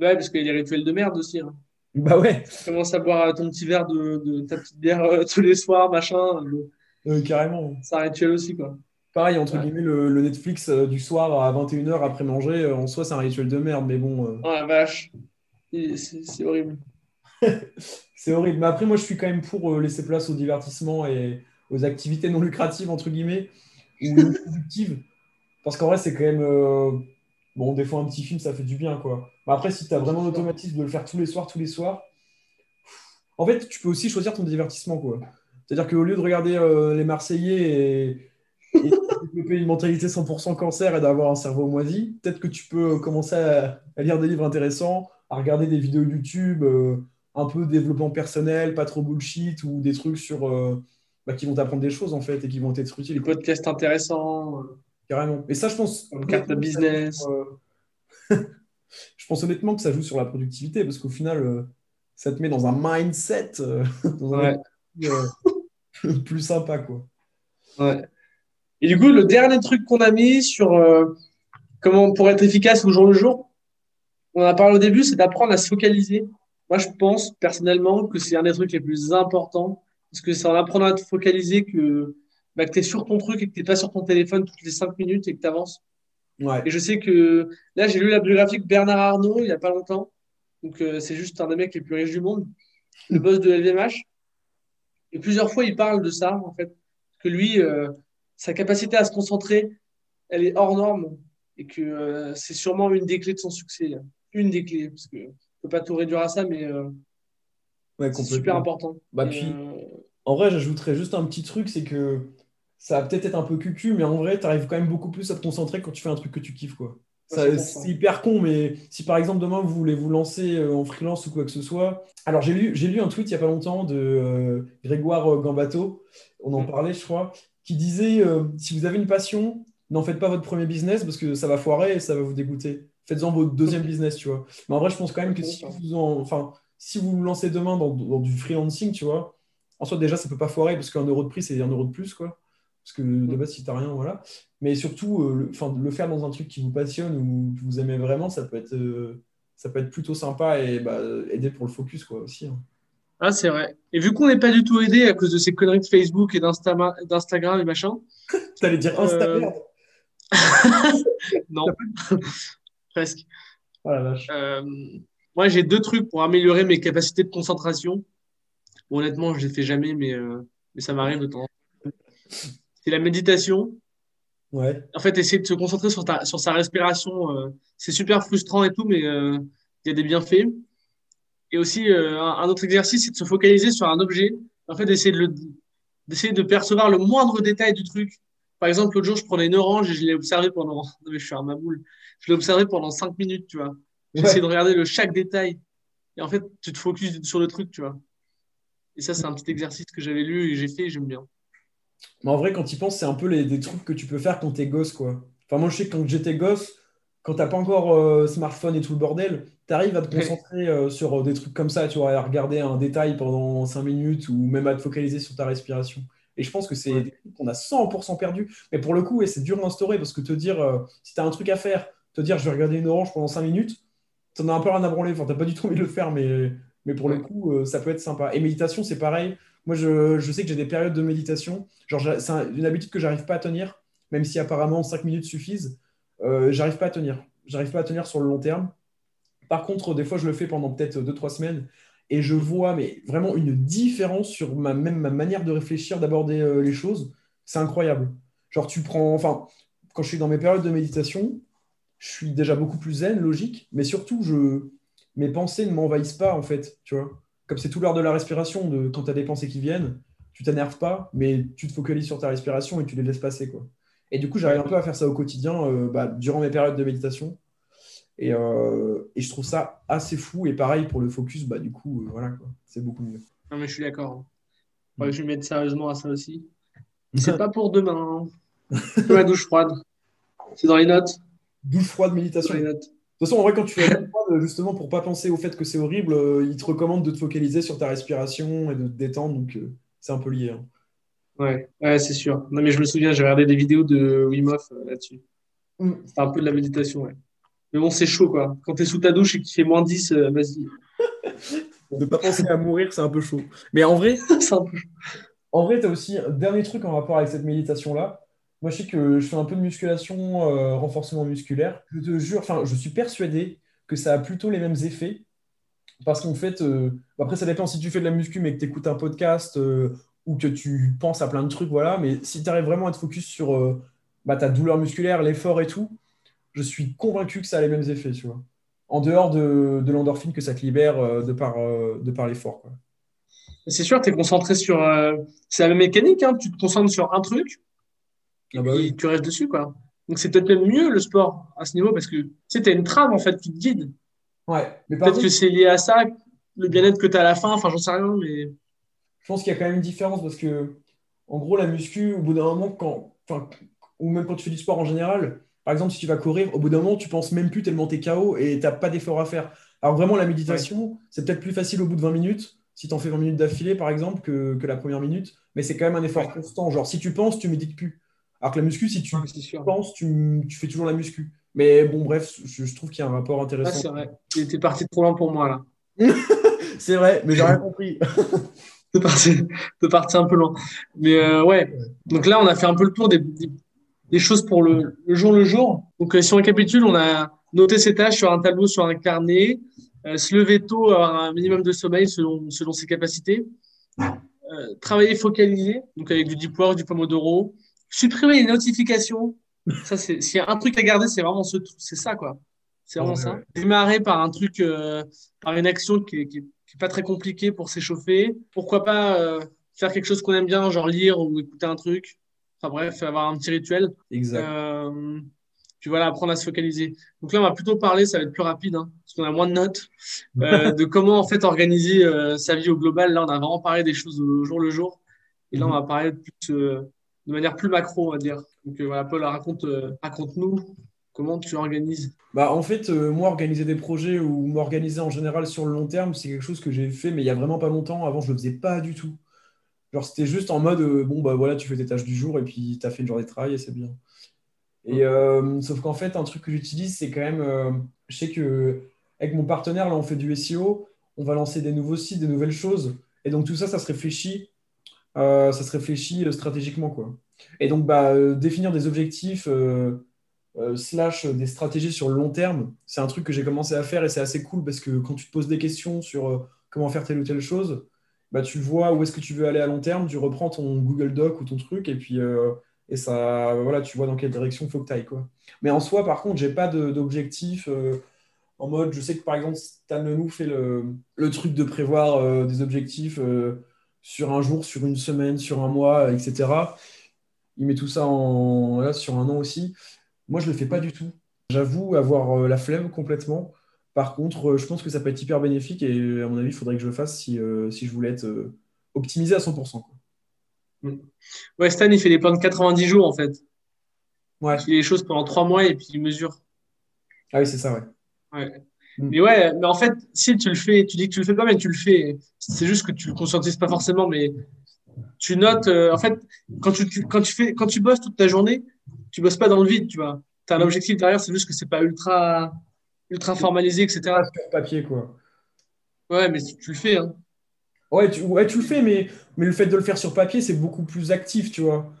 Ouais, parce qu'il y a des rituels de merde aussi. Hein. Bah ouais, Tu commences à boire ton petit verre de, de ta petite bière tous les soirs, machin. carrément. C'est un rituel aussi, quoi. Pareil, entre Ouais. guillemets, le, le Netflix euh, du soir à 21h après manger, euh, en soi, c'est un rituel de merde, mais bon, euh, Oh la vache. C'est horrible. [LAUGHS] c'est horrible. Mais après, moi, je suis quand même pour laisser place au divertissement et aux activités non lucratives, entre guillemets, ou [LAUGHS] non productives. Parce qu'en vrai, c'est quand même. Bon, des fois, un petit film, ça fait du bien, quoi. Mais après, si tu as vraiment l'automatisme de le faire tous les soirs, tous les soirs, en fait, tu peux aussi choisir ton divertissement, quoi. C'est-à-dire qu'au lieu de regarder les Marseillais et, et de développer une mentalité 100% cancer et d'avoir un cerveau moisi, peut-être que tu peux commencer à, à lire des livres intéressants, à regarder des vidéos YouTube, euh, un peu développement personnel, pas trop bullshit, ou des trucs sur, euh, bah, qui vont t'apprendre des choses, en fait, et qui vont être utiles. Les podcasts intéressants, euh, Carrément. Et ça, je pense. Comme carte de business. euh, [LAUGHS] je pense honnêtement que ça joue sur la productivité parce qu'au final, euh, ça te met dans un mindset, euh, [LAUGHS] dans un Ouais. euh, [LAUGHS] plus sympa, quoi. Ouais. Et du coup, le dernier truc qu'on a mis sur euh, comment pour être efficace au jour le jour, on en a parlé au début, c'est d'apprendre à se focaliser. Moi, je pense personnellement que c'est un des trucs les plus importants parce que c'est en apprenant à te focaliser que, bah, que tu es sur ton truc et que tu n'es pas sur ton téléphone toutes les cinq minutes et que tu avances. Ouais. Et je sais que là, j'ai lu la biographie de Bernard Arnault il n'y a pas longtemps. Donc, euh, c'est juste un des mecs les plus riches du monde, le boss de LVMH. Et plusieurs fois, il parle de ça, en fait. Que lui, euh, sa capacité à se concentrer, elle est hors norme. Et que euh, c'est sûrement une des clés de son succès. Une des clés. Parce que ne peux pas tout réduire à ça, mais euh, Ouais, c'est super important. Bah, Et, puis, euh, En vrai, j'ajouterais juste un petit truc, c'est que ça va peut-être être un peu cucu, mais en vrai, tu arrives quand même beaucoup plus à te concentrer quand tu fais un truc que tu kiffes, quoi. Ouais, c'est hyper con, mais si par exemple demain vous voulez vous lancer en freelance ou quoi que ce soit. Alors j'ai lu, j'ai lu un tweet il n'y a pas longtemps de Grégoire Gambato, on en Mm. parlait je crois, qui disait euh, si vous avez une passion, n'en faites pas votre premier business parce que ça va foirer et ça va vous dégoûter. Faites-en votre deuxième business, tu vois. Mais en vrai, je pense quand même que si vous, en- enfin, si vous vous lancez demain dans, dans du freelancing, tu vois, en soi déjà ça peut pas foirer parce qu'un euro de prix c'est un euro de plus, quoi. Parce que de base, si t'as rien, voilà. Mais surtout, euh, le, enfin, le faire dans un truc qui vous passionne ou que vous aimez vraiment, ça peut être, euh, ça peut être plutôt sympa et bah, aider pour le focus, quoi, aussi. hein. Ah, c'est vrai. Et vu qu'on n'est pas du tout aidé à cause de ces conneries de Facebook et d'Instagram et machin, [LAUGHS] T'allais dire Insta Euh, [LAUGHS] non, [LAUGHS] presque. Oh la vache. Euh, moi, j'ai deux trucs pour améliorer mes capacités de concentration. Bon, honnêtement, je les fais jamais, mais, euh, mais ça m'arrive de temps. C'est la méditation. Ouais. En fait, essayer de se concentrer sur, ta, sur sa respiration, c'est super frustrant et tout, mais il y a des bienfaits. Et aussi, euh, un, un autre exercice, c'est de se focaliser sur un objet. En fait, d'essayer de, le- d'essayer de percevoir le moindre détail du truc. Par exemple, l'autre jour, je prenais une orange et je l'ai observé pendant. [LAUGHS] Non, mais je suis un maboule. Je l'ai observé pendant cinq minutes, tu vois. J'ai Ouais. essayé de regarder le chaque détail. Et en fait, tu te focuses sur le truc, tu vois. Et ça, c'est un petit exercice que j'avais lu et j'ai fait et j'aime bien. Mais en vrai, quand tu penses, c'est un peu les, des trucs que tu peux faire quand t'es gosse, quoi. Enfin, moi, je sais que quand j'étais gosse, quand t'as pas encore euh, smartphone et tout le bordel, t'arrives à te concentrer euh, sur des trucs comme ça, tu vois, à regarder un détail pendant 5 minutes ou même à te focaliser sur ta respiration. Et je pense que c'est des trucs qu'on a 100% perdu. Mais pour le coup, ouais, c'est dur d'instaurer parce que te dire, euh, si t'as un truc à faire, te dire, je vais regarder une orange pendant 5 minutes, t'en as un peu rien à branler. Enfin, t'as pas du tout envie de le faire, mais mais pour le coup, euh, ça peut être sympa. Et méditation, c'est pareil. Moi, je, je sais que j'ai des périodes de méditation. Genre, c'est un- une habitude que j'arrive pas à tenir, même si apparemment 5 minutes suffisent. Euh, j'arrive pas à tenir. J'arrive pas à tenir sur le long terme. Par contre, des fois, je le fais pendant peut-être deux trois semaines et je vois vraiment une différence sur ma, même ma manière de réfléchir, d'aborder euh, les choses. C'est incroyable. Genre, tu prends, enfin, quand je suis dans mes périodes de méditation, je suis déjà beaucoup plus zen, logique, mais surtout, mes pensées ne m'envahissent pas, en fait. Comme c'est tout l'art de la respiration, de, quand tu as des pensées qui viennent, tu t'énerves pas, mais tu te focalises sur ta respiration et tu les laisses passer, quoi. Et du coup, j'arrive un peu à faire ça au quotidien, euh, bah, durant mes périodes de méditation. Et, euh, et je trouve ça assez fou. Et pareil pour le focus, bah, du coup, euh, voilà, quoi. C'est beaucoup mieux. Non, mais je suis d'accord. Faudrait que je me mette sérieusement à ça aussi. C'est pas pour demain. hein. [LAUGHS] La douche froide. C'est dans les notes. Douche froide, Dans méditation. les De notes. toute façon, en vrai, quand tu fais la douche froide, justement, pour pas penser au fait que c'est horrible, euh, il te recommande de te focaliser sur ta respiration et de te détendre. Donc, euh, c'est un peu lié. hein. Ouais, ouais, c'est sûr. Non, mais je me souviens, j'ai regardé des vidéos de Wim Hof euh, là-dessus. Mm. C'était un peu de la méditation, ouais. Mais bon, c'est chaud, quoi. Quand t'es sous ta douche et qu'il fait moins 10, euh, vas-y. [LAUGHS] De pas penser à mourir, c'est un peu chaud. Mais en vrai, [LAUGHS] C'est un peu chaud. En vrai, tu as aussi un dernier truc en rapport avec cette méditation-là. Moi, je sais que je fais un peu de musculation, euh, renforcement musculaire. Je te jure, enfin, je suis persuadé que ça a plutôt les mêmes effets. Parce qu'en fait, euh, après, ça dépend si tu fais de la muscu, mais que tu écoutes un podcast ou que tu penses à plein de trucs, voilà. Mais si tu arrives vraiment à te focus sur bah, ta douleur musculaire, l'effort et tout, je suis convaincu que ça a les mêmes effets, tu vois. En dehors de, de l'endorphine que ça te libère euh, de par, euh, de par l'effort. C'est sûr, t'es concentré sur. euh, C'est la même mécanique, hein. Tu te concentres sur un truc et Ah bah puis oui. tu restes dessus, quoi. Donc c'est peut-être même mieux le sport à ce niveau parce que tu sais, t'as une trame en fait qui te guide. Ouais, mais Peut-être que c'est lié à ça, le bien-être que tu as à la fin, enfin j'en sais rien, mais Je pense qu'il y a quand même une différence parce que, en gros, la muscu, au bout d'un moment, quand, enfin, ou même quand tu fais du sport en général, par exemple, si tu vas courir, au bout d'un moment, tu penses même plus tellement t'es KO et t'as pas d'effort à faire. Alors vraiment, la méditation, c'est peut-être plus facile au bout de 20 minutes, si tu en fais 20 minutes d'affilée, par exemple, que, que la première minute, mais c'est quand même un effort Ouais. constant. Genre, si tu penses, tu médites plus. Alors que la muscu, si tu Ouais, penses, tu, tu fais toujours la muscu. Mais bon, bref, je, je trouve qu'il y a un rapport intéressant. c'est vrai. T'es t'es parti trop loin pour moi là. [LAUGHS] c'est vrai, mais j'ai rien compris. [LAUGHS] T'es parti, t'es parti un peu loin. Mais euh, ouais. Donc là, on a fait un peu le tour des, des, des choses pour le, le jour le jour. Donc euh, si on récapitule, on a noté ses tâches sur un tableau, sur un carnet, euh, se lever tôt, avoir un minimum de sommeil selon, selon ses capacités, Euh, travailler focalisé, donc avec du deep work, du pomodoro, supprimer les notifications. Ça, c'est s'il y a un truc à garder, c'est vraiment ce, c'est ça quoi. C'est vraiment Ouais, ça. ouais. Démarrer par un truc, euh, par une action qui est, qui qui est pas très compliquée pour s'échauffer. Pourquoi pas faire quelque chose qu'on aime bien, genre lire ou écouter un truc. Enfin bref, avoir un petit rituel. Exact. Euh, puis voilà, apprendre à se focaliser. Donc là, on va plutôt parler, ça va être plus rapide, hein, parce qu'on a moins de notes, euh, [LAUGHS] de comment en fait organiser euh, sa vie au global. Là, on a vraiment parlé des choses au jour le jour. Et là, on va parler plus, euh, de manière plus macro, on va dire. Donc voilà, Paul, raconte, raconte-nous comment tu organises. Bah, en fait, moi, organiser des projets ou m'organiser en général sur le long terme, c'est quelque chose que j'ai fait, mais il y a vraiment pas longtemps. Avant, je le faisais pas du tout. Genre, c'était juste en mode, euh, bon, bah voilà, tu fais tes tâches du jour et puis tu as fait une journée de travail et c'est bien. Et, euh, sauf qu'en fait, un truc que j'utilise, c'est quand même, euh, je sais que avec mon partenaire, là, on fait du SEO, on va lancer des nouveaux sites, des nouvelles choses. Et donc, tout ça, ça se réfléchit, ça se réfléchit stratégiquement, quoi. Et donc, bah, définir des objectifs. slash des stratégies sur le long terme, c'est un truc que j'ai commencé à faire et c'est assez cool parce que quand tu te poses des questions sur comment faire telle ou telle chose, bah, tu vois où est-ce que tu veux aller à long terme, tu reprends ton Google Doc ou ton truc et puis euh, et ça, voilà, tu vois dans quelle direction il faut que tu ailles. Quoi. Mais en soi, par contre, j'ai pas d'objectif euh, en mode, je sais que par exemple, Stan Lenou fait le, le truc de prévoir euh, des objectifs sur un jour, sur une semaine, sur un mois, etc. Il met tout ça en, là, sur un an aussi. Moi, je le fais pas du tout. J'avoue avoir la flemme complètement. Par contre, euh, je pense que ça peut être hyper bénéfique et à mon avis, il faudrait que je le fasse si, euh, si je voulais être euh, optimisé à 100%. quoi. Ouais, Stan, il fait des plans de 90 jours en fait. Ouais. Il fait les choses pendant trois mois et puis il mesure. Ah oui, c'est ça, ouais. Ouais. Mm. Mais ouais, mais en fait, si tu le fais, tu dis que tu le fais pas, mais tu le fais. C'est juste que tu le conscientises pas forcément, mais tu notes. euh, en fait, quand tu, tu- quand tu fais, quand tu bosses toute ta journée, tu bosses pas dans le vide, tu vois. Tu as un Mm. objectif derrière, c'est juste que c'est pas ultra, ultra formalisé, etc. Sur papier, quoi. Ouais, mais tu le fais. Hein. Ouais, tu, ouais, tu le fais, mais, mais le fait de le faire sur papier, c'est beaucoup plus actif, tu vois.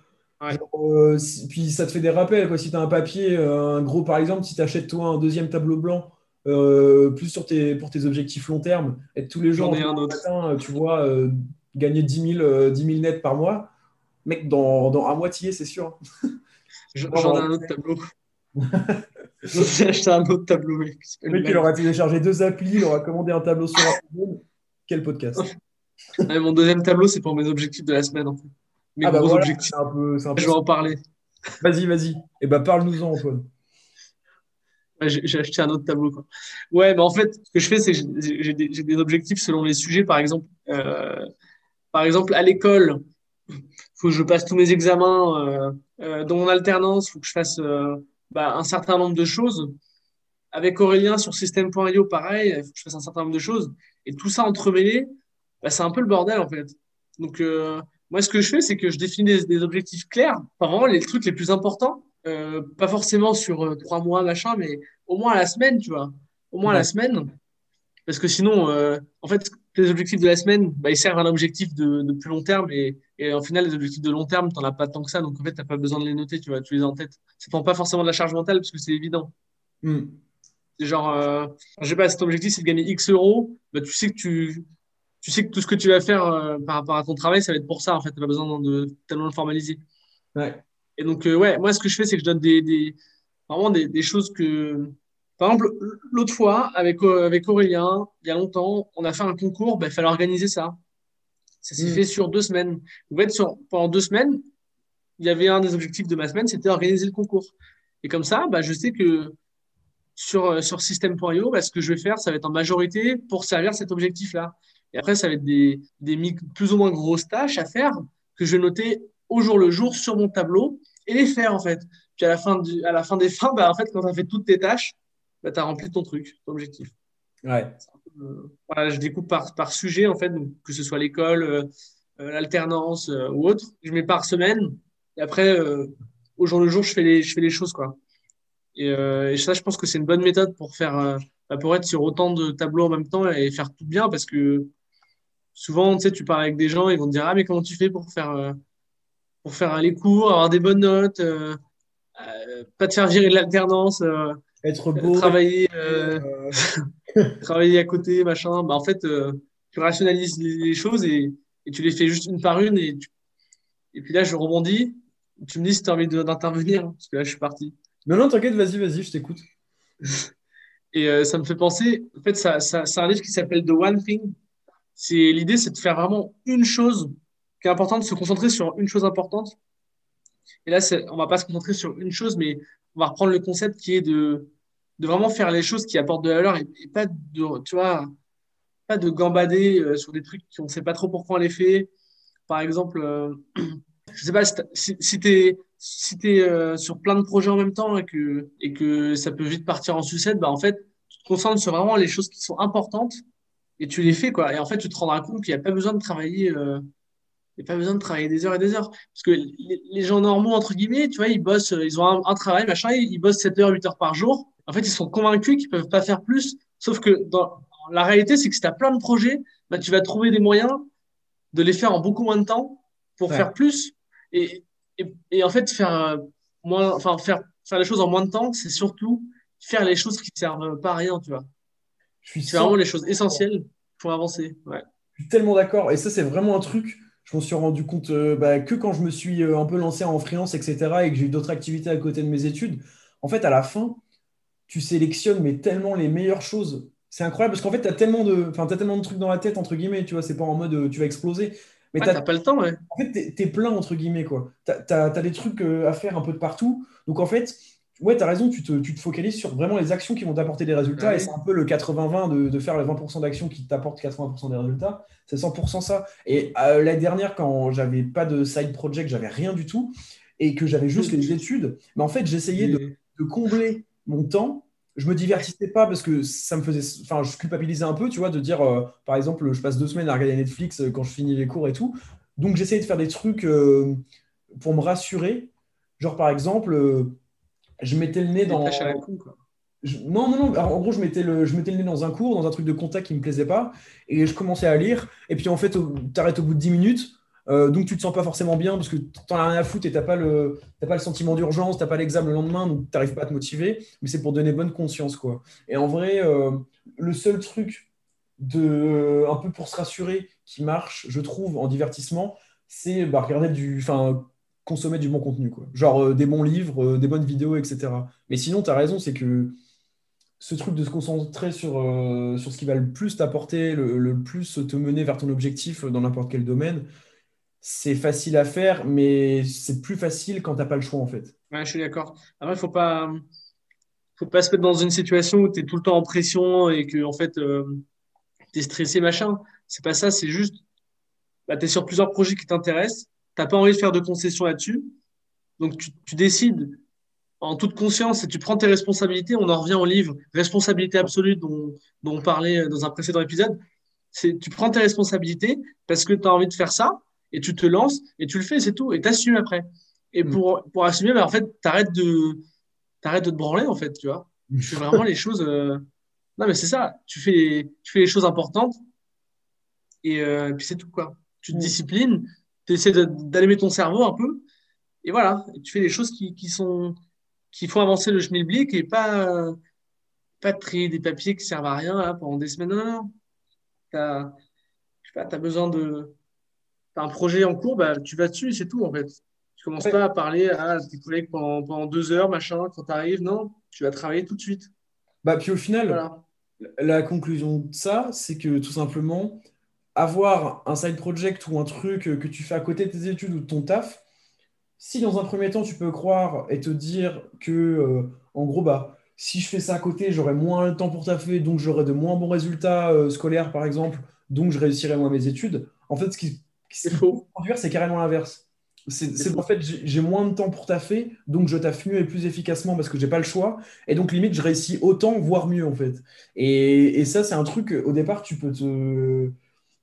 Euh, puis ça te fait des rappels, quoi. Si tu as un papier, euh, un gros par exemple, si tu achètes toi un deuxième tableau blanc, euh, plus sur tes, pour tes objectifs long terme, être tous les jours un autre. matin, tu vois, gagner 10 000, 10 000 nets par mois, mec, dans, dans un moitié, c'est sûr. J'en ai un autre tableau. [LAUGHS] J'ai [LAUGHS] acheté un autre tableau, mec. Le mec, il aura téléchargé deux applis, il aura commandé un tableau sur Amazon. Quel podcast. mon deuxième tableau, c'est pour mes objectifs de la semaine, en fait ah bah objectifs. Un peu, Je vais en parler. Vas-y, vas-y. Et eh bah, parle-nous-en, Antoine. j'ai acheté un autre tableau. Quoi. Ouais, mais en fait, ce que je fais, c'est que j'ai des, objectifs selon les sujets. Par exemple, euh, par exemple à l'école, il faut que je passe tous mes examens. Euh, euh, dans mon alternance, il faut que je fasse bah, un certain nombre de choses. Avec Aurélien sur System.io, pareil, il faut que je fasse un certain nombre de choses. Et tout ça entremêlé, bah, c'est un peu le bordel, en fait. Donc, moi, ce que je fais, c'est que je définis des, objectifs clairs, pas vraiment les trucs les plus importants, euh, pas forcément sur euh, trois mois, machin, mais au moins à la semaine, tu vois. Au moins à la semaine. Parce que sinon, euh, en fait, les objectifs de la semaine, bah, ils servent à un objectif de, de plus long terme. Et, et au final, les objectifs de long terme, tu n'en as pas tant que ça. Donc, en fait, tu n'as pas besoin de les noter, tu vois, tu les as en tête. Ça prend pas forcément de la charge mentale parce que c'est évident. Hmm. C'est genre, euh, je sais pas, cet objectif, c'est de gagner X euros. Bah, tu sais que tu, tu sais que tout ce que tu vas faire euh, par rapport à ton travail, ça va être pour ça, en fait. Tu n'as pas besoin de tellement le formaliser. Ouais. Et donc, euh, ouais, moi, ce que je fais, c'est que je donne des, des vraiment des, des, choses que. Par exemple, l'autre fois, avec, euh, avec Aurélien, il y a longtemps, on a fait un concours, ben, il fallait organiser ça. Ça s'est mm. fait sur deux semaines. En fait, sur, pendant deux semaines, il y avait un des objectifs de ma semaine, c'était organiser le concours. Et comme ça, bah, je sais que sur, sur System.io, bah, ce que je vais faire, ça va être en majorité pour servir cet objectif-là. Et après, ça va être des, des plus ou moins grosses tâches à faire que je vais noter au jour le jour sur mon tableau et les faire en fait. Puis à la fin, du, à la fin des fins, bah, en fait, quand tu as fait toutes tes tâches, bah, tu as rempli ton truc, ton objectif. Ouais. Euh, voilà, je découpe par, par sujet en fait, donc, que ce soit l'école, euh, euh, l'alternance ou autre. Je mets par semaine et après, au jour le jour, je fais les, je fais les choses. Quoi. Et, et ça, je pense que c'est une bonne méthode pour faire. Bah, pour être sur autant de tableaux en même temps et faire tout bien parce que souvent, tu sais, tu parles avec des gens, ils vont te dire Ah, mais comment tu fais pour faire, pour faire les cours, avoir des bonnes notes, pas te faire virer de l'alternance, être beau, travailler, [LAUGHS] travailler à côté, machin. Bah, en fait, tu rationalises les, choses et, et, tu les fais juste une par une. Et, et puis là, je rebondis. Tu me dis si tu as envie d'intervenir, hein, parce que là, je suis parti. Non, non, t'inquiète, vas-y, vas-y, je t'écoute. [LAUGHS] et ça me fait penser, en fait, ça, ça c'est un livre qui s'appelle The One Thing c'est l'idée, c'est de faire vraiment une chose qui est importante, de se concentrer sur une chose importante. Et là, on va pas se concentrer sur une chose, mais on va reprendre le concept qui est de, vraiment faire les choses qui apportent de la valeur et, pas de, gambader euh, sur des trucs qu'on ne sait pas trop pourquoi on les fait. Par exemple, euh, [CLEARS THROAT] je sais pas, si, tu es, euh, sur plein de projets en même temps et que, ça peut vite partir en sucette, bah, en fait, tu te concentres sur vraiment les choses qui sont importantes et tu les fais quoi. Et en fait, tu te rendras compte qu'il n'y a pas besoin de travailler, il y a pas besoin de travailler des heures et des heures. Parce que les, gens normaux entre guillemets, tu vois, ils bossent, ils ont un, travail machin, ils, bossent 7 heures, 8 heures par jour. En fait, ils sont convaincus qu'ils peuvent pas faire plus. Sauf que dans la réalité, c'est que si tu as plein de projets, bah, tu vas trouver des moyens de les faire en beaucoup moins de temps pour faire plus. Et, et, et, en fait, faire euh, moins, enfin faire faire les choses en moins de temps, c'est surtout faire les choses qui servent pas à rien, tu vois. Je suis vraiment les choses essentielles pour avancer. Ouais. Je suis tellement d'accord. Et ça, c'est vraiment un truc. Je m'en suis rendu compte euh, bah, que quand je me suis euh, un peu lancé en freelance, etc., et que j'ai eu d'autres activités à côté de mes études. En fait, à la fin, tu sélectionnes mais tellement les meilleures choses. C'est incroyable parce qu'en fait, tu as tellement de, as tellement de trucs dans la tête entre guillemets. Tu vois, c'est pas en mode euh, tu vas exploser. Mais tu n'as pas le temps, ouais. En fait, tu es, plein, entre guillemets, quoi. Tu as, des trucs à faire un peu de partout. Donc, en fait, ouais, tu as raison, tu te, tu te, focalises sur vraiment les actions qui vont t'apporter des résultats. Et c'est un peu le 80-20 de, de, faire les 20% d'actions qui t'apportent 80% des résultats. C'est 100% ça. Et euh, l'année dernière, quand j'avais pas de side project, j'avais rien du tout, et que j'avais juste les études, mais en fait, j'essayais de, de, combler mon temps. Je me divertissais pas parce que ça me faisait. Enfin, je culpabilisais un peu, tu vois, de dire, euh, par exemple, je passe deux semaines à regarder Netflix euh, quand je finis les cours et tout. Donc, j'essayais de faire des trucs pour me rassurer. Genre, par exemple je mettais le nez dans. non, non, non. en gros, je mettais, le, je mettais le nez dans un cours, dans un truc de contact qui me plaisait pas, et je commençais à lire. Et puis, en fait, tu arrêtes au bout de 10 minutes. Euh, donc, tu te sens pas forcément bien parce que tu n'en as rien à foutre et tu n'as pas, le, pas le sentiment d'urgence, tu n'as pas l'examen le lendemain, donc tu n'arrives pas à te motiver. Mais c'est pour donner bonne conscience. quoi. Et en vrai, euh, le seul truc de, un peu pour se rassurer qui marche, je trouve, en divertissement, c'est bah, regarder du. Enfin, consommer du bon contenu. Quoi. Genre euh, des bons livres, des bonnes vidéos, etc. Mais sinon, tu as raison, c'est que ce truc de se concentrer sur, euh, sur ce qui va le plus t'apporter, le, plus te mener vers ton objectif dans n'importe quel domaine, c'est facile à faire, mais c'est plus facile quand tu n'as pas le choix, en fait. Ouais, je suis d'accord. Après, il faut pas, faut pas se mettre dans une situation où tu es tout le temps en pression et que, en fait, euh, tu es stressé, machin. C'est pas ça, c'est juste, bah, tu es sur plusieurs projets qui t'intéressent, n'as pas envie de faire de concessions là-dessus. Donc, tu, tu décides en toute conscience et tu prends tes responsabilités, on en revient au livre Responsabilité absolue dont, on parlait dans un précédent épisode. C'est tu prends tes responsabilités parce que tu as envie de faire ça et tu te lances et tu le fais, c'est tout. Et tu assumes après. Et mm. pour, pour assumer, bah, en fait, tu arrêtes de, de te branler, en fait, tu vois. Tu fais vraiment les choses. Euh, non, mais c'est ça. Tu fais, les, tu fais les choses importantes et, euh, puis c'est tout, quoi. Tu te mm. disciplines, tu essaies d'allumer ton cerveau un peu et voilà. tu fais les choses qui, qui sont qu'il faut avancer le schmilblick et pas, pas trier des papiers qui servent à rien pendant des semaines. Non, non, non. Tu as, as besoin de. Tu as un projet en cours, bah, tu vas dessus c'est tout en fait. Tu commences pas à parler à tes collègues pendant, pendant deux heures, machin, quand tu arrives. Non, tu vas travailler tout de suite. Bah, puis au final, la conclusion de ça, c'est que tout simplement, avoir un side project ou un truc que tu fais à côté de tes études ou de ton taf, si dans un premier temps, tu peux croire et te dire que, euh, en gros, bah, si je fais ça à côté, j'aurai moins le temps pour taffer, donc j'aurai de moins bons résultats euh, scolaires, par exemple, donc je réussirai moins mes études. En fait, ce qui, c'est faux. c'est carrément l'inverse. C'est en fait, j'ai moins de temps pour taffer, donc je taffe mieux et plus efficacement parce que j'ai pas le choix. Et donc, limite, je réussis autant, voire mieux, en fait. Et, et ça, c'est un truc, au départ, tu peux te.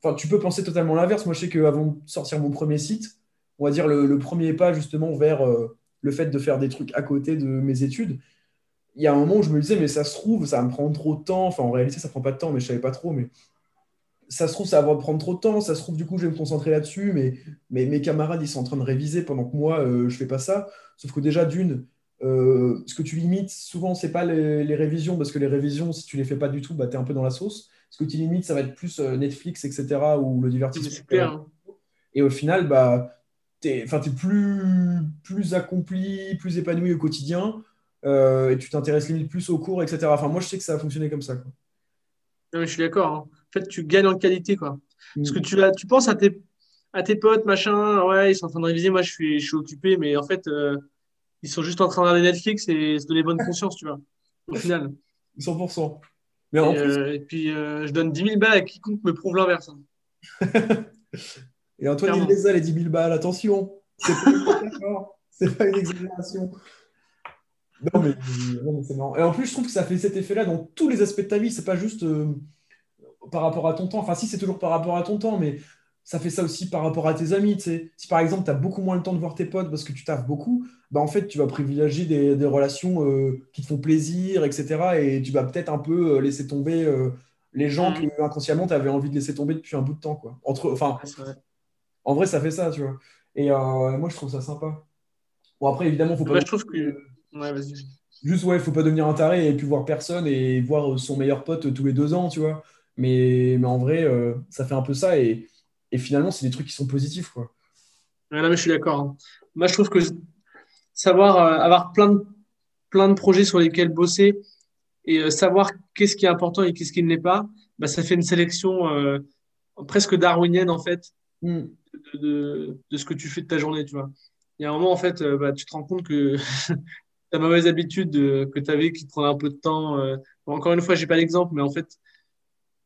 Enfin, tu peux penser totalement l'inverse. Moi, je sais qu'avant de sortir mon premier site, on va dire, le, premier pas justement vers euh, le fait de faire des trucs à côté de mes études. Il y a un moment où je me disais, mais ça se trouve, ça va me prendre trop de temps. Enfin, en réalité, ça ne prend pas de temps, mais je ne savais pas trop. Mais ça se trouve, ça va me prendre trop de temps. Ça se trouve, du coup, je vais me concentrer là-dessus. Mais, mes camarades, ils sont en train de réviser pendant que moi, euh, je ne fais pas ça. Sauf que déjà, d'une, euh, ce que tu limites, souvent, ce n'est pas les, révisions, parce que les révisions, si tu ne les fais pas du tout, bah, tu es un peu dans la sauce. Ce que tu limites, ça va être plus Netflix, etc., ou le divertissement. Hein. Et au final, bah, tu es, plus, plus accompli, plus épanoui au quotidien, euh, et tu t'intéresses limite plus aux cours, etc. Enfin, moi, je sais que ça a fonctionné comme ça. Quoi. je suis d'accord. Hein. En fait, tu gagnes en qualité. Quoi. Parce que mm. tu, as, tu penses à tes, à tes potes, machin, ouais, ils sont en train de réviser, moi, je suis, je suis occupé, mais en fait, euh, ils sont juste en train de regarder Netflix et se donner bonne conscience, tu vois, au final. [LAUGHS] 100%. Mais et, en plus... Euh, et puis, je donne 10 000 balles à quiconque me prouve l'inverse. Hein. [LAUGHS] Et Antoine, il les a, les 10 000 balles. Attention, c'est pas, une exagération. [LAUGHS] Non, mais, c'est marrant. Et en plus, je trouve que ça fait cet effet-là dans tous les aspects de ta vie. C'est pas juste euh, par rapport à ton temps. Enfin, si, c'est toujours par rapport à ton temps, mais ça fait ça aussi par rapport à tes amis. Si par exemple, tu as beaucoup moins le temps de voir tes potes parce que tu taffes beaucoup, bah, en fait, tu vas privilégier des, relations euh, qui te font plaisir, etc. Et tu vas peut-être un peu euh, laisser tomber les gens mmh. que inconsciemment tu avais envie de laisser tomber depuis un bout de temps. Quoi. Entre, enfin, en vrai, ça fait ça, tu vois. Et euh, moi, je trouve ça sympa. Bon, après, évidemment, faut pas. je trouve que. Ouais, vas-y. Juste, ouais, faut pas devenir un taré et puis voir personne et voir son meilleur pote tous les deux ans, tu vois. Mais, mais en vrai, euh, ça fait un peu ça et, et finalement, c'est des trucs qui sont positifs, quoi. Ouais, mais je suis d'accord. Hein. Moi, je trouve que savoir euh, avoir plein de, plein de projets sur lesquels bosser et savoir qu'est-ce qui est important et qu'est-ce qui ne l'est pas, bah, ça fait une sélection presque darwinienne, en fait. Hmm de, ce que tu fais de ta journée, tu vois. Il y a un moment, en fait, euh, bah, tu te rends compte que [LAUGHS] ta mauvaise habitude euh, que tu avais qui te prenait un peu de temps. Euh, encore une fois, j'ai pas l'exemple, mais en fait,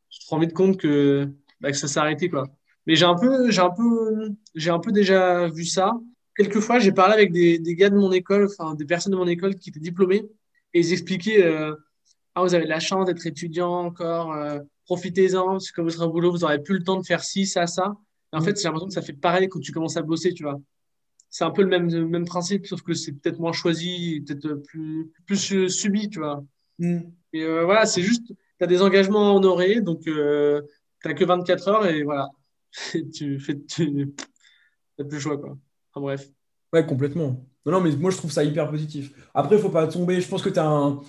tu te rends vite compte que, bah, que ça s'est arrêté, quoi. Mais j'ai un peu, j'ai un peu, j'ai un peu déjà vu ça. Quelquefois, j'ai parlé avec des, des, gars de mon école, enfin des personnes de mon école qui étaient diplômés, et ils expliquaient ah vous avez de la chance d'être étudiant encore, profitez-en parce que quand vous serez au boulot, vous n'aurez plus le temps de faire ci, ça, ça en fait, j'ai l'impression que ça fait pareil quand tu commences à bosser, tu vois. C'est un peu le même, même principe, sauf que c'est peut-être moins choisi, peut-être plus, plus subi, tu vois. Mm. Et euh, voilà, c'est juste, tu as des engagements à honorer, donc euh, tu n'as que 24 heures et voilà, [LAUGHS] tu fais, tu n'as plus le choix, quoi. Enfin, bref. Ouais, complètement. Non, mais moi, je trouve ça hyper positif. Après, il faut pas tomber. Je pense que tu as un,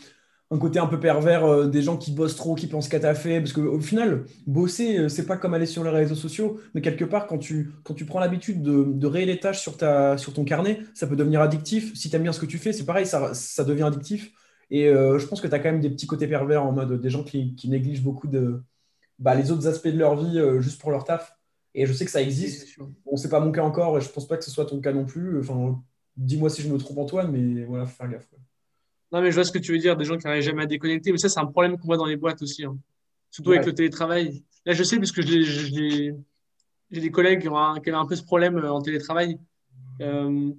un, côté un peu pervers euh, des gens qui bossent trop, qui pensent qu'à ta fait. Parce qu'au final, bosser, euh, c'est pas comme aller sur les réseaux sociaux. Mais quelque part, quand tu, quand tu prends l'habitude de, de rayer les tâches sur, ta, sur ton carnet, ça peut devenir addictif. Si tu aimes bien ce que tu fais, c'est pareil, ça, ça devient addictif. Et euh, je pense que tu as quand même des petits côtés pervers en mode des gens qui, qui négligent beaucoup de, bah, les autres aspects de leur vie juste pour leur taf. Et je sais que ça existe. Bon, c'est pas mon cas encore et je pense pas que ce soit ton cas non plus. Enfin, dis-moi si je me trompe, Antoine, mais voilà, faut faire gaffe. Non, mais je vois ce que tu veux dire, des gens qui n'arrivent jamais à déconnecter. Mais ça, c'est un problème qu'on voit dans les boîtes aussi. Hein. Surtout avec le télétravail. Là, je sais, parce que j'ai des collègues qui, ont un, qui, avaient un peu ce problème euh, en télétravail. Euh,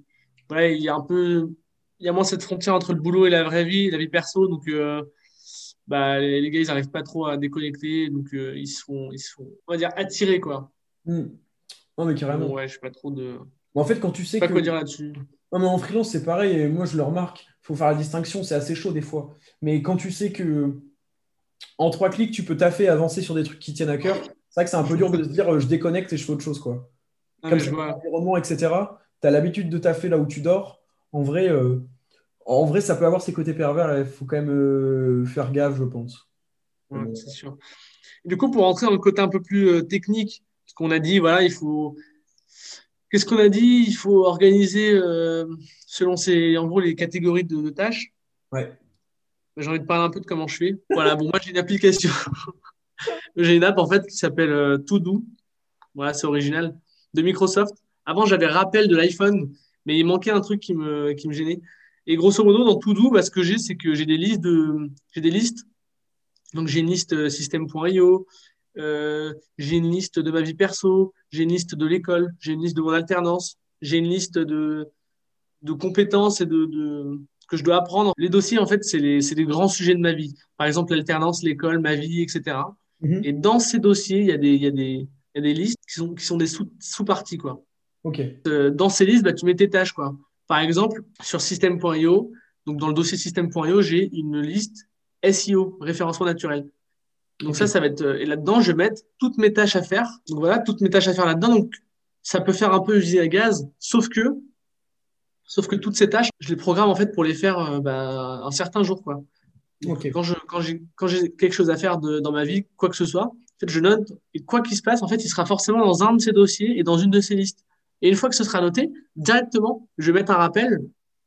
voilà, il y a un peu. Il y a moins cette frontière entre le boulot et la vraie vie, la vie perso. Donc, euh, bah, les, gars, ils n'arrivent pas trop à déconnecter. Donc, ils, se font, ils se font, on va dire, attirés, quoi. Hmm. Non, mais carrément. ouais, je sais pas trop de. en fait, quand tu sais pas quoi dire là-dessus. Non, mais en freelance, c'est pareil. Et moi, je le remarque. Il faut faire la distinction. C'est assez chaud des fois. Mais quand tu sais que en trois clics, tu peux taffer, avancer sur des trucs qui tiennent à cœur, c'est vrai que c'est un peu dur de se dire je déconnecte et je fais autre chose. Quoi. Comme je vois. environnement, etc. Tu as l'habitude de taffer là où tu dors. En vrai, euh, en vrai, ça peut avoir ses côtés pervers. Il faut quand même euh, faire gaffe, je pense. Ouais, c'est sûr. du coup, pour rentrer dans le côté un peu plus euh, technique, ce qu'on a dit, voilà, il faut. Qu'est-ce qu'on a dit? Il faut organiser euh, selon ces, en gros, les catégories de, tâches. Ouais. J'ai envie de parler un peu de comment je fais. Voilà, bon, moi, j'ai une application. [LAUGHS] j'ai une app, en fait, qui s'appelle euh, To Voilà, c'est original. De Microsoft. Avant, j'avais rappel de l'iPhone, mais il manquait un truc qui me, qui me gênait. Et grosso modo, dans To bah, ce que j'ai, c'est que j'ai des listes de, j'ai des listes. Donc, j'ai une liste euh, système.io, euh, j'ai une liste de ma vie perso, j'ai une liste de l'école, j'ai une liste de mon alternance, j'ai une liste de, de compétences et de, de, que je dois apprendre. Les dossiers, en fait, c'est les, les, grands sujets de ma vie. Par exemple, l'alternance, l'école, ma vie, etc. Mhm. Et dans ces dossiers, il y a des, il y a des, il y a des listes qui sont, qui sont des sous-parties, quoi. Ok. Euh, dans ces listes, bah, tu mets tes tâches, quoi. Par exemple, sur système.io, donc dans le dossier système.io, j'ai une liste SEO, référencement naturel. Donc ça, ça va être. Euh, et là-dedans, je vais mettre toutes mes tâches à faire. Donc voilà, toutes mes tâches à faire là-dedans. Donc ça peut faire un peu usine à gaz, sauf que, sauf que toutes ces tâches, je les programme en fait pour les faire euh, bah, un certain jour, quoi. Quand je quand j'ai quand j'ai quelque chose à faire de, dans ma vie, quoi que ce soit, en fait, je note et quoi qu'il se passe, en fait, il sera forcément dans un de ces dossiers et dans une de ces listes. Et une fois que ce sera noté, directement, je vais mettre un rappel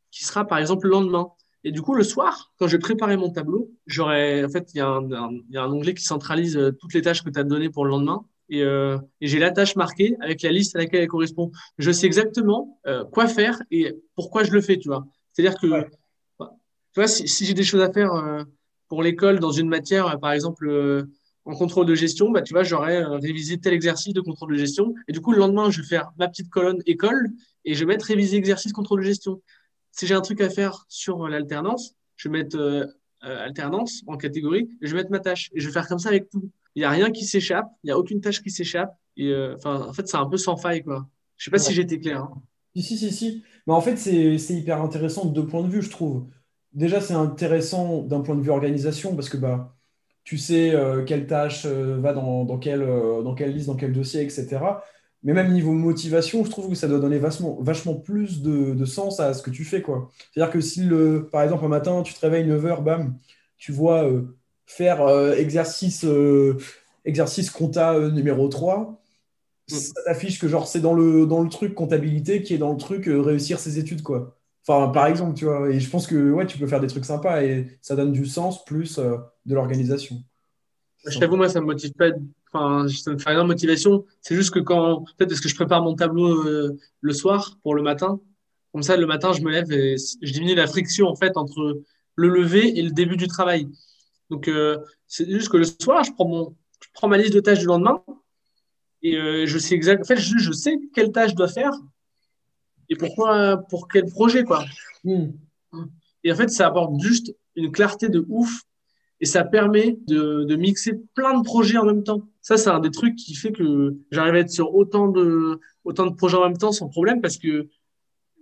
qui sera par exemple le lendemain. Et du coup, le soir, quand je préparer mon tableau, j'aurai, en fait, il y, a un, onglet qui centralise euh, toutes les tâches que tu as données pour le lendemain. Euh, et, j'ai la tâche marquée avec la liste à laquelle elle correspond. Je sais exactement euh, quoi faire et pourquoi je le fais, tu vois. C'est-à-dire que, bah, tu vois, si, j'ai des choses à faire pour l'école dans une matière, par exemple, en contrôle de gestion, bah, tu vois, j'aurais révisé tel exercice de contrôle de gestion. Et du coup, le lendemain, je vais faire ma petite colonne école et je vais mettre réviser exercice contrôle de gestion si j'ai un truc à faire sur l'alternance, je vais mettre euh, euh, alternance en catégorie et je vais mettre ma tâche. Et je vais faire comme ça avec tout. Il n'y a rien qui s'échappe, il n'y a aucune tâche qui s'échappe. Et euh, en fait, c'est un peu sans faille, quoi. Je sais pas si j'étais clair. Hein. Si, si, si, si. Mais en fait, c'est hyper intéressant de deux points de vue, je trouve. Déjà, c'est intéressant d'un point de vue organisation parce que bah, tu sais quelle tâche va dans, dans, quelle, dans quelle liste, dans quel dossier, etc. Mais même niveau motivation, je trouve que ça doit donner vachement, vachement plus de, sens à ce que tu fais. C'est-à-dire que si, le, par exemple, un matin, tu te réveilles 9h, bam, tu vois euh, faire euh, exercice, euh, exercice compta numéro 3, mm. ça t'affiche que genre c'est dans le, dans le truc comptabilité qui est dans le truc réussir ses études. quoi. Enfin, par exemple, tu vois. Et je pense que ouais, tu peux faire des trucs sympas et ça donne du sens plus de l'organisation. Je t'avoue, moi, ça me motive pas Enfin, ça me fait de motivation. C'est juste que quand, peut-être parce que je prépare mon tableau euh, le soir pour le matin. Comme ça, le matin, je me lève et je diminue la friction en fait entre le lever et le début du travail. Donc, euh, c'est juste que le soir, je prends mon, je prends ma liste de tâches du lendemain et euh, je sais exactement. En fait, je, je, sais quelle tâche je dois faire et pourquoi, pour quel projet quoi. Hmm. Et en fait, ça apporte juste une clarté de ouf et ça permet de, mixer plein de projets en même temps. Ça, c'est un des trucs qui fait que j'arrive à être sur autant de, autant de projets en même temps sans problème parce que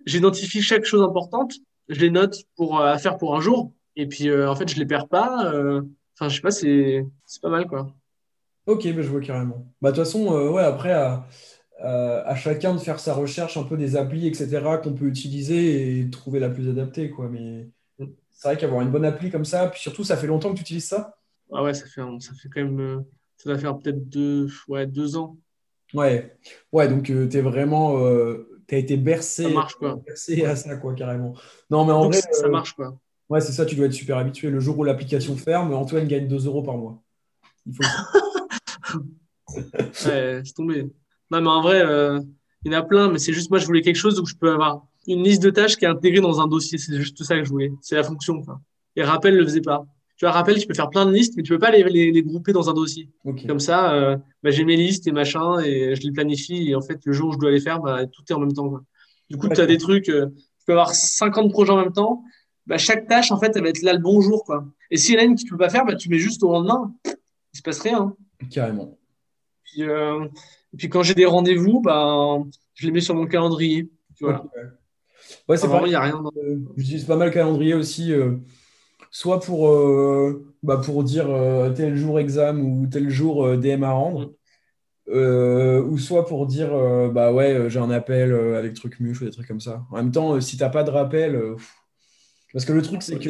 j'identifie chaque chose importante, je les note pour, euh, à faire pour un jour Et puis, euh, en fait, je les perds pas. euh, Enfin, je sais pas, c'est pas mal, quoi. Ok, bah, je vois carrément. Bah, de toute façon, euh, ouais, après, à, à- à chacun de faire sa recherche un peu des applis, etc., qu'on peut utiliser et trouver la plus adaptée, quoi. Mais c'est vrai qu'avoir une bonne appli comme ça, puis surtout, ça fait longtemps que tu utilises ça? Ah ouais, ça fait, un- ça fait quand même. euh, ça va faire peut-être deux, ouais, deux ans. Ouais, ouais, donc euh, t'es vraiment, euh, t'as été Ça bercé, marche, quoi. bercé à ça, quoi, carrément. Non, mais en Donc, vrai, ça ça euh, marche, quoi. ouais, c'est ça, tu dois être super habitué. Le jour où l'application ferme, Antoine gagne 2 euros par mois. Il faut... [LAUGHS] Ouais, c'est tombé. Non, mais en vrai, euh, il y en a plein, mais c'est juste moi, je voulais quelque chose où je peux avoir une liste de tâches qui est intégrée dans un dossier. C'est juste ça que je voulais. C'est la fonction, quoi. Et Rappel le faisait pas. Tu vois, Rappel, tu peux faire plein de listes, mais tu peux pas les, les, les grouper dans un dossier. Comme ça, euh, bah, j'ai mes listes et machin, et je les planifie, et en fait, le jour où je dois les faire, bah, tout est en même temps, quoi. Du coup, tu as des trucs, euh, tu peux avoir 50 projets en même temps. Bah, chaque tâche, en fait, elle va être là le bon jour, quoi. Et si y en a une que tu peux pas faire, bah, tu mets juste au lendemain. Il se passe rien. Carrément. Puis, euh, et puis quand j'ai des rendez-vous, bah, je les mets sur mon calendrier. Tu vois. Ouais. C'est Enfin, vraiment, pareil. il n'y a rien. dans- Euh, J'utilise pas mal le calendrier aussi, euh, soit pour, euh, bah, pour dire euh, tel jour exam ou tel jour DM à rendre, euh, ou soit pour dire bah ouais, j'ai un appel avec truc muche ou des trucs comme ça. En même temps, si t'as pas de rappel, parce que le truc c'est que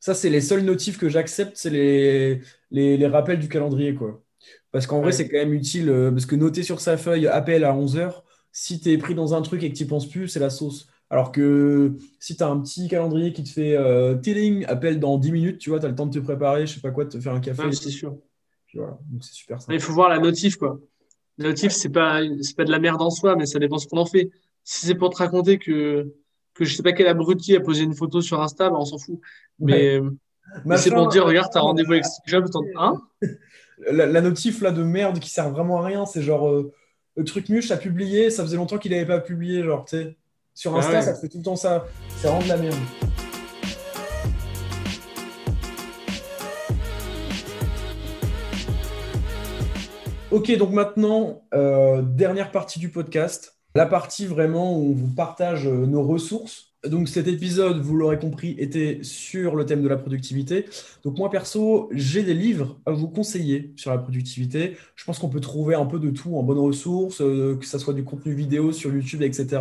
ça, c'est les seuls notifs que j'accepte, c'est les, les, les rappels du calendrier, quoi. Parce qu'en vrai, c'est quand même utile, parce que noter sur sa feuille appel à 11h, si t'es pris dans un truc et que t'y penses plus, c'est la sauce. Alors que si tu as un petit calendrier qui te fait euh, Tilling, appel dans 10 minutes, tu vois, tu as le temps de te préparer, je sais pas quoi, de te faire un café. Ouais, c'est sûr. Puis voilà, donc c'est super Il simple. faut voir la notif, quoi. La notif, c'est pas, c'est pas de la merde en soi, mais ça dépend ce qu'on en fait. Si c'est pour te raconter que, que je sais pas quel abruti a posé une photo sur Insta, bah, on s'en fout. Mais, mais c'est pour dire, regarde, t'as rendez-vous avec Steve Jobs, t'en- hein? [LAUGHS] la, la notif là de merde qui sert vraiment à rien, c'est genre euh, le truc muche a publié, ça faisait longtemps qu'il n'avait pas publié, genre tu sais. Sur Ah Insta, ouais. ça te fait tout le temps ça. C'est vraiment de la merde. Ok, donc maintenant, euh, dernière partie du podcast, la partie vraiment où on vous partage euh, nos ressources. Donc cet épisode, vous l'aurez compris, était sur le thème de la productivité. Donc moi perso, j'ai des livres à vous conseiller sur la productivité. Je pense qu'on peut trouver un peu de tout en bonnes ressources, euh, que ce soit du contenu vidéo sur YouTube, etc.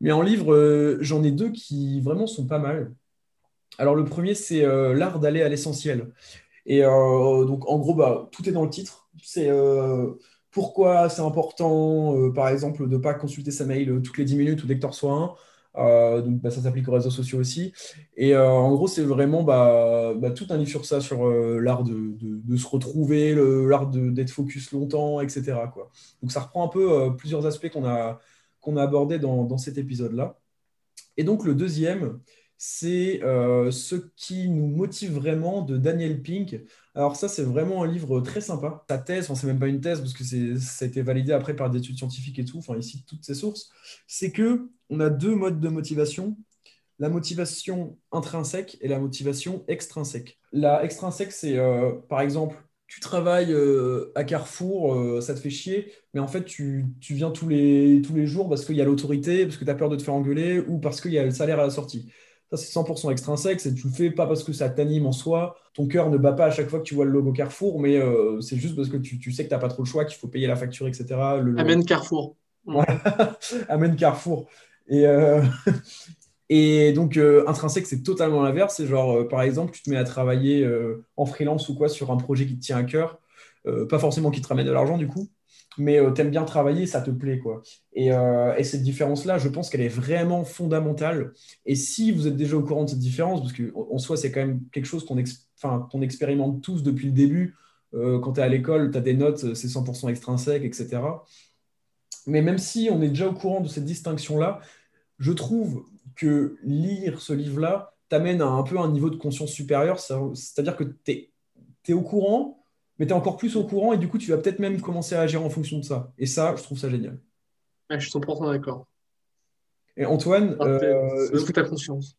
Mais en livre, euh, j'en ai deux qui vraiment sont pas mal. Alors le premier, c'est euh, L'art d'aller à l'essentiel. Et euh, donc en gros, bah, tout est dans le titre. C'est pourquoi c'est important, par exemple, de ne pas consulter sa mail toutes les 10 minutes ou dès que tu reçois un. Donc bah, ça s'applique aux réseaux sociaux aussi. Et en gros, c'est vraiment bah, tout un livre sur ça, sur l'art de, se retrouver, l'art d'être focus longtemps, etc. Donc ça reprend un peu plusieurs aspects qu'on a, qu'on a abordés dans, cet épisode-là. Et donc le deuxième, c'est euh, Ce qui nous motive vraiment de Daniel Pink. Alors ça, c'est vraiment un livre très sympa. Sa thèse, enfin c'est même pas une thèse parce que ça a été validé après par des études scientifiques et tout, enfin il cite toutes ces sources, c'est que on a deux modes de motivation, la motivation intrinsèque et la motivation extrinsèque. La extrinsèque, c'est euh, par exemple, tu travailles euh, à Carrefour, euh, ça te fait chier, mais en fait tu, tu viens tous les, tous les jours parce qu'il y a l'autorité, parce que tu as peur de te faire engueuler ou parce qu'il y a le salaire à la sortie. Ça, c'est 100% extrinsèque, c'est tu le fais pas parce que ça t'anime en soi, ton cœur ne bat pas à chaque fois que tu vois le logo Carrefour, mais euh, c'est juste parce que tu, tu sais que tu n'as pas trop le choix, qu'il faut payer la facture, etc. Le, Amen Carrefour. [LAUGHS] Amen Carrefour. Et, [LAUGHS] et donc, euh, intrinsèque, c'est totalement l'inverse. C'est genre, euh, par exemple, tu te mets à travailler euh, en freelance ou quoi sur un projet qui te tient à cœur, pas forcément qui te ramène de l'argent du coup, mais euh, t'aimes bien travailler, ça te plaît quoi. Et, et cette différence-là, je pense qu'elle est vraiment fondamentale. Et si vous êtes déjà au courant de cette différence, parce qu'en soi, c'est quand même quelque chose qu'on expérimente tous depuis le début. Quand tu es à l'école, tu as des notes, c'est 100% extrinsèque, etc. Mais même si on est déjà au courant de cette distinction-là, je trouve que lire ce livre-là t'amène à un peu un niveau de conscience supérieur. C'est-à-dire que tu es, au courant, mais tu es encore plus au courant, et du coup, tu vas peut-être même commencer à agir en fonction de ça. Et ça, je trouve ça génial. Ouais, je suis 100% d'accord. Et Antoine, euh, ouvre ta conscience.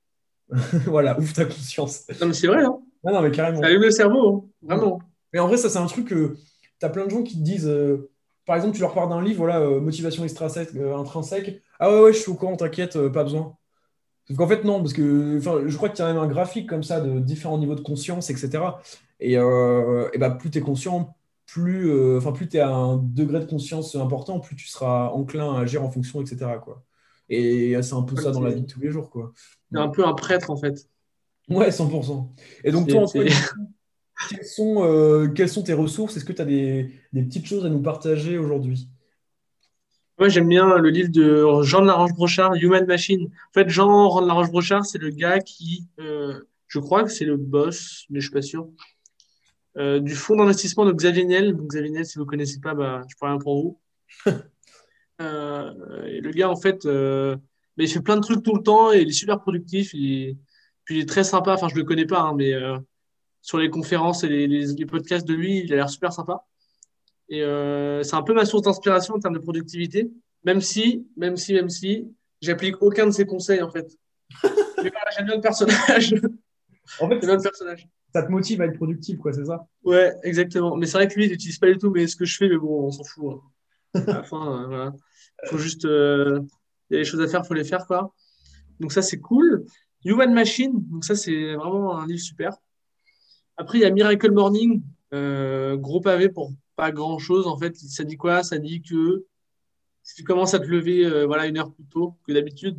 [LAUGHS] voilà, ouvre ta conscience. Non, mais c'est vrai, hein. Non, non, mais carrément. Ça allume le cerveau, hein. Vraiment. Mais en vrai, ça, c'est un truc que tu as plein de gens qui te disent, euh, par exemple, tu leur parles d'un livre, voilà, euh, motivation extrinsèque, intrinsèque. Ah ouais, ouais, je suis au courant, t'inquiète, euh, pas besoin. Parce qu'en fait, non, parce que je crois qu'il y a même un graphique comme ça de différents niveaux de conscience, etc. Et, euh, et bah, plus tu es conscient, plus, euh, enfin, plus tu es à un degré de conscience important, plus tu seras enclin à agir en fonction, etc. Quoi. Et c'est un peu ça dans la vie de tous les jours. Quoi. C'est un peu un prêtre, en fait. Ouais, 100%. Et donc, toi, Antoine, quelles sont, euh, quelles sont tes ressources? Est-ce que tu as des, des petites choses à nous partager aujourd'hui? Moi, j'aime bien le livre de Jean de Laroche-Brochard, Human Machine. En fait, Jean de Laroche-Brochard, c'est le gars qui, euh, je crois que c'est le boss, mais je suis pas sûr, euh, du fonds d'investissement de Xavier Niel. Donc, Xavier Niel, si vous ne connaissez pas, bah, je parle rien pour vous. [LAUGHS] euh, et le gars, en fait, mais il fait plein de trucs tout le temps et il est super productif. Il, puis il est très sympa. Enfin, je ne le connais pas, hein, mais sur les conférences et les, les, les, podcasts de lui, il a l'air super sympa. Et euh, c'est un peu ma source d'inspiration en termes de productivité, même si, même si, même si, j'applique aucun de ses conseils en fait. J'aime bien le personnage. En fait, bien [LAUGHS] le personnage. Ça te motive à être productif, quoi, c'est ça? Ouais, exactement. Mais c'est vrai que lui, il n'utilise pas du tout mais ce que je fais, mais bon, on s'en fout. Hein. [LAUGHS] À la fin, euh, voilà. Faut juste, euh, il y a des choses à faire, faut les faire, quoi. Donc ça, c'est cool. Human Machine, donc ça, c'est vraiment un livre super. Après, il y a Miracle Morning, euh, gros pavé pour pas grand chose. En fait, ça dit quoi? Ça dit que si tu commences à te lever euh, voilà, une heure plus tôt que d'habitude,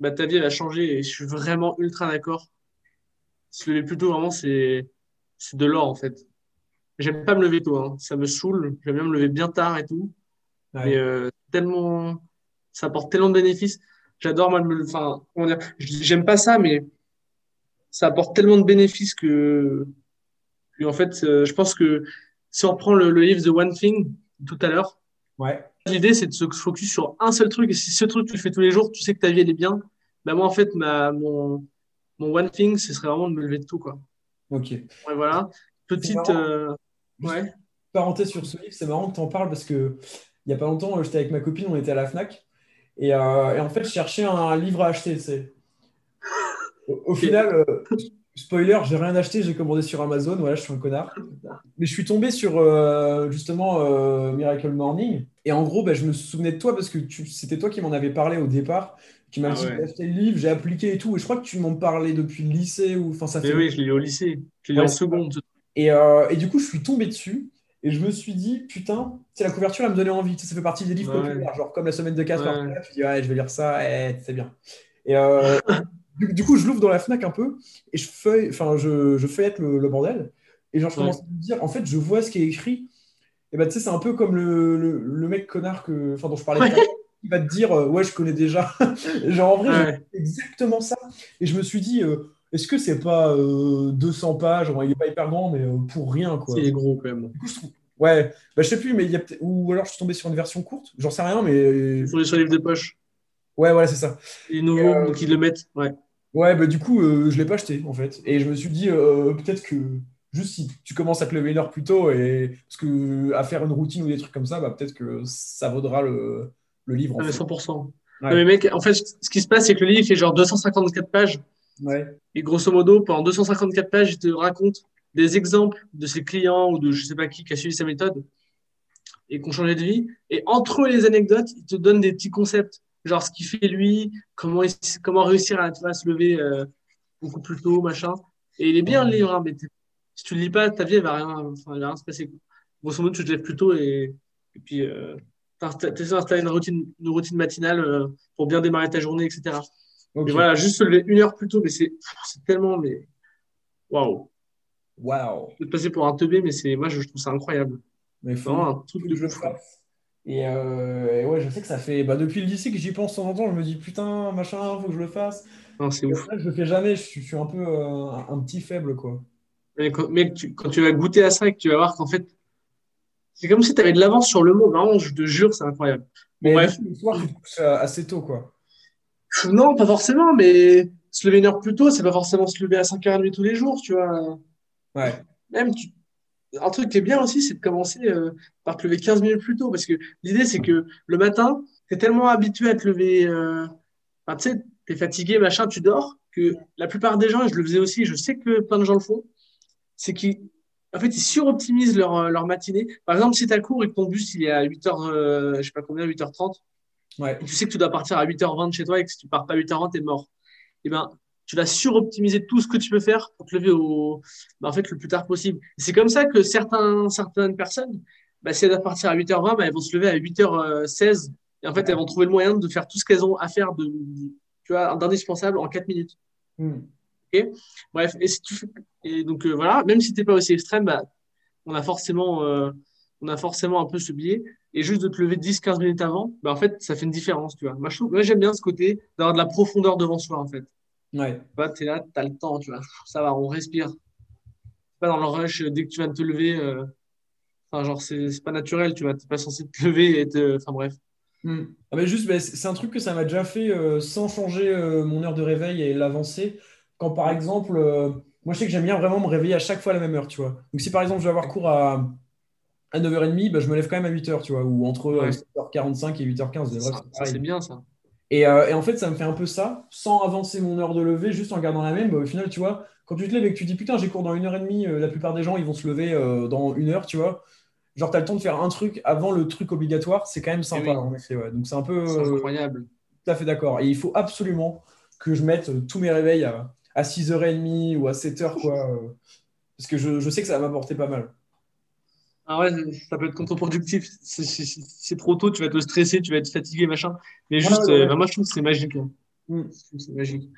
bah, ta vie va changer. Et je suis vraiment ultra d'accord. Se lever plus tôt, vraiment, c'est de l'or en fait. J'aime pas me lever tôt, hein. ça me saoule. J'aime bien me lever bien tard et tout. Ouais. Mais euh, tellement, ça apporte tellement de bénéfices. J'adore, moi, me, enfin, comment dire, j'aime pas ça, mais ça apporte tellement de bénéfices que, que en fait, euh, je pense que si on reprend le, le, livre The One Thing tout à l'heure, ouais. l'idée c'est de se focus sur un seul truc. Et si ce truc tu le fais tous les jours, tu sais que ta vie elle est bien. Bah moi en fait, ma, mon, mon One Thing, ce serait vraiment de me lever de tout quoi. Ok. Ouais, voilà. Petite. Euh, ouais. Parenthèse sur ce livre, c'est marrant que tu en parles parce que il y a pas longtemps, j'étais avec ma copine, on était à la Fnac. Et, euh, et en fait, je cherchais un livre à acheter. C'est... Au, au final, euh, Spoiler, j'ai rien acheté, j'ai commandé sur Amazon, voilà, je suis un connard. Mais je suis tombé sur euh, justement euh, Miracle Morning. Et en gros, bah, je me souvenais de toi parce que c'était toi qui m'en avais parlé au départ, qui m'a Ah dit ouais. acheté le livre, j'ai appliqué et tout. Et je crois que tu m'en parlais depuis le lycée ou enfin ça Mais fait. oui, je l'ai lu au lycée. Je l'ai lu Ouais, en seconde. Et, euh, et du coup, je suis tombé dessus et je me suis dit putain, c'est la couverture, elle me donnait envie. Ça fait partie des livres Ouais. populaires, genre comme la semaine de 4 Ouais. Tu dis ouais, je vais lire ça, eh, c'est bien. Et [LAUGHS] du, du coup, je l'ouvre dans la Fnac un peu et je feuille, enfin, je, je feuillette le, le bordel et genre je Ouais. commence à me dire, en fait, je vois ce qui est écrit. Et bah tu sais, c'est un peu comme le, le, le mec connard que, dont je parlais. Ouais. Il va te dire euh, ouais, je connais déjà. [LAUGHS] genre en vrai, Ouais. exactement ça. Et je me suis dit, euh, est-ce que c'est pas euh, 200 pages, Bon, il est pas hyper grand, mais euh, pour rien quoi. Il est gros quand même. Du coup, je trouve. Ouais, bah, je sais plus, mais il y a peut-être- ou alors je suis tombé sur une version courte, j'en sais rien, mais sur les livres de poche. ouais, voilà, c'est ça. Il est nouveau, Et, euh, donc ils le mettent. Ouais. Ouais, bah du coup, euh, je l'ai pas acheté en fait, et je me suis dit euh, peut-être que juste si tu commences à te lever une heure plus tôt et parce que à faire une routine ou des trucs comme ça, bah peut-être que ça vaudra le, le livre en Ah, fait. 100%. Ouais. Non, mais mec, en fait, ce qui se passe, c'est que le livre fait genre 254 pages. Ouais. Et grosso modo, pendant 254 pages, il te raconte des exemples de ses clients ou de je sais pas qui qui a suivi sa méthode et qui ont changé de vie. Et entre les anecdotes, il te donne des petits concepts, genre ce qu'il fait lui, comment, comment réussir à, tu vois, se lever euh, beaucoup plus tôt, machin. Et il est bien le livre, hein, mais si tu le lis pas, ta vie, elle va rien, enfin, elle va rien se passer. Grosso modo, tu te lèves plus tôt et, et puis euh, tu d'installer une routine, une routine matinale euh, pour bien démarrer ta journée, etc. Ok. Mais voilà, juste se lever une heure plus tôt, mais c'est tellement, mais waouh. Waouh. Te passer pour un teubé, mais c'est moi je trouve ça incroyable. Mais faut, vraiment un truc de que je le ouf. quoi. fasse. Et, euh, et ouais, je sais que ça fait bah, depuis le lycée que j'y pense de temps en temps. Je me dis putain, machin, faut que je le fasse. Non, c'est ouf. je le fais jamais. Je suis, je suis un peu euh, un, petit faible quoi. Mais quand, mec, tu- quand tu vas goûter à ça et que tu vas voir qu'en fait, c'est comme si tu avais de l'avance sur le monde. Vraiment, je te jure, c'est incroyable. Bon, Mais bref. le soir, tu te couches euh, assez tôt quoi. Non, pas forcément, mais se lever une heure plus tôt, c'est pas forcément se lever à 5h30 tous les jours, tu vois. Ouais. Même, tu... un truc qui est bien aussi, c'est de commencer euh, par te lever 15 minutes plus tôt. Parce que l'idée, c'est que le matin, tu es tellement habitué à te lever. Euh... Enfin, tu sais, tu es fatigué, machin, tu dors, que la plupart des gens, et je le faisais aussi, je sais que plein de gens le font, c'est qu'ils en fait, ils suroptimisent leur, euh, leur matinée. Par exemple, si tu as cours et que ton bus il est à 8h, euh, je sais pas combien, 8h30, Ouais. et tu sais que tu dois partir à 8h20 de chez toi et que si tu pars pas à 8h20, t'es mort. eh ben, tu vas suroptimiser tout ce que tu peux faire pour te lever au, bah, en fait, le plus tard possible. C'est comme ça que certains, certaines personnes, bah, si elles doivent partir à 8h20, bah, elles vont se lever à 8h16. Et en fait, elles vont trouver le moyen de faire tout ce qu'elles ont à faire de, tu vois, d'indispensable en 4 minutes. Hmm. Ok? Bref, et, si tu fais- et donc euh, voilà, même si tu n'es pas aussi extrême, bah, on, a forcément, euh, on a forcément un peu ce biais. Et juste de te lever 10-15 minutes avant, bah, en fait, ça fait une différence. Tu vois. Moi, j'aime bien ce côté d'avoir de la profondeur devant soi, en fait. Ouais. Tu es là, tu as le temps, tu vois. Ça va, on respire. Pas dans le rush, dès que tu de te lever. euh, Enfin, genre, c'est pas naturel, tu vois. Tu pas censé te lever et te. Enfin, bref. Hmm. Ah, mais juste, c'est un truc que ça m'a déjà fait euh, sans changer euh, mon heure de réveil et l'avancer. Quand par exemple, euh, moi je sais que j'aime bien vraiment me réveiller à chaque fois à la même heure, tu vois. Donc si par exemple je vais avoir cours à, à 9h30, bah, je me lève quand même à 8h, tu vois, ou entre Ouais. 7h45 et 8h15. mais bref, Ça, c'est ça, pareil. c'est bien, ça. Et, euh, et en fait, ça me fait un peu ça, sans avancer mon heure de lever, juste en gardant la même. Bah, au final, tu vois, quand tu te lèves et que tu dis putain, j'ai cours dans une heure et demie, euh, la plupart des gens ils vont se lever euh, dans une heure, tu vois. Genre, tu as le temps de faire un truc avant le truc obligatoire, c'est quand même sympa, Eh oui. en effet. Ouais. Donc, c'est un peu. C'est incroyable. tout à fait d'accord. Et il faut absolument que je mette tous mes réveils à, à 6h30 ou à 7h, quoi. parce que je, je sais que ça va m'apporter pas mal. Ah ouais, ça peut être contre-productif. C'est- trop tôt, tu vas te stresser, tu vas être fatigué, machin. Mais juste, ouais, ouais. euh, bah, moi, je trouve que c'est magique. hein. Mm. Que C'est magique.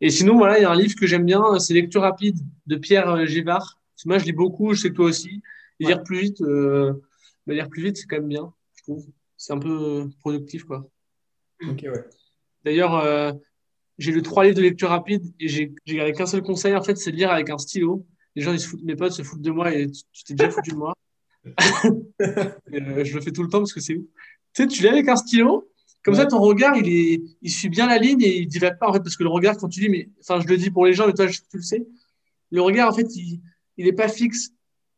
Et sinon, voilà, il y a un livre que j'aime bien, c'est Lecture rapide de Pierre euh, Gévard. Moi, je lis beaucoup, je sais que toi aussi. Et lire plus vite, euh, bah, lire plus vite, c'est quand même bien, je trouve. C'est un peu euh, productif, quoi. Ok, ouais. D'ailleurs, euh, j'ai lu trois livres de lecture rapide et j'ai gardé qu'un seul conseil, en fait, c'est de lire avec un stylo. Les gens, ils se foutent, mes potes se foutent de moi et tu t'es déjà foutu de moi. [LAUGHS] Euh, je le fais tout le temps parce que c'est ouf. Tu sais, tu lis avec un stylo, comme Ouais. ça, ton regard, il, est, il suit bien la ligne et il divague pas, en fait, parce que le regard, quand tu lis, mais, enfin, je le dis pour les gens, mais toi, je- tu le sais, le regard, en fait, il, il est pas fixe.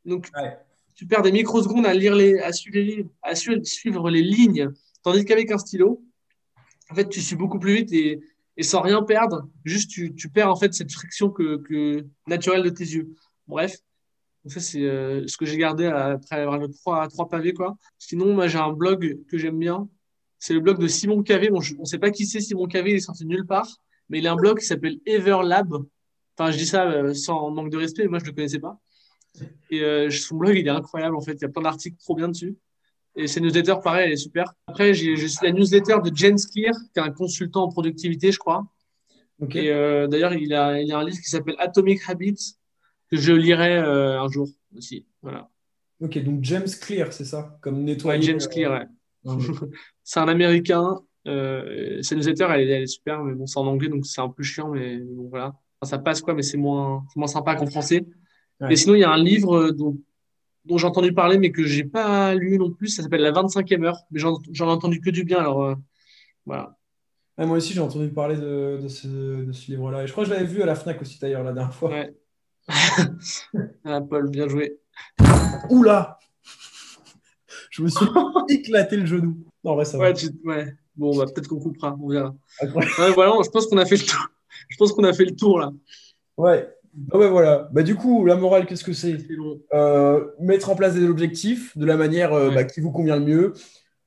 Donc, Ouais. tu perds des microsecondes à lire les, à suivre les livres, à su- suivre les lignes. Tandis qu'avec un stylo, en fait, tu suis beaucoup plus vite et, et sans rien perdre, juste tu, tu perds en fait cette friction que, que naturelle de tes yeux. Bref, donc ça c'est euh, ce que j'ai gardé après avoir le trois, trois pavés quoi. Sinon, moi j'ai un blog que j'aime bien. C'est le blog de Simon Cavé. Bon, je- on ne sait pas qui c'est Simon Cavé, il est sorti nulle part, mais il a un blog qui s'appelle Everlab. Enfin, je dis ça euh, sans manque de respect, mais moi je ne le connaissais pas. Et euh, son blog, il est incroyable en fait. Il y a plein d'articles trop bien dessus. Et ses newsletters, pareil, elle est super. Après, j'ai la newsletter de Jen Skier, qui est un consultant en productivité, je crois. Et d'ailleurs, il a, il a un livre qui s'appelle Atomic Habits, que je lirai euh, un jour aussi. Voilà. Ok, donc James Clear, c'est ça? Comme Ouais, nettoyer. James euh, Clear, ouais. ouais. [LAUGHS] C'est un américain. Euh, sa newsletter, elle, est- elle est super, mais bon, c'est en anglais, donc c'est un peu chiant, mais bon, voilà. Enfin, ça passe, quoi, mais c'est moins, moins sympa qu'en français. Ouais. Et sinon, il y a un livre euh, dont, dont j'ai entendu parler, mais que j'ai pas lu non plus. Ça s'appelle La 25e heure. Mais j'en j'en ai entendu que du bien, alors euh, voilà. Ah, moi aussi, j'ai entendu parler de, de ce, de ce livre-là. Et je crois que je l'avais vu à la Fnac aussi, d'ailleurs, la dernière fois. Ouais. Ah, Paul, bien joué. Oula Je me suis [LAUGHS] éclaté le genou. Non, vrai, ça va. Ouais, tu- ouais. Bon, bah, peut-être qu'on coupera, on verra. Ouais, voilà, je pense qu'on a fait le tour. Je pense qu'on a fait le tour là. Ouais. Ah ouais, voilà. Bah, du coup, la morale, qu'est-ce que c'est? Euh, Mettre en place des objectifs de la manière euh, Ouais. bah, qui vous convient le mieux.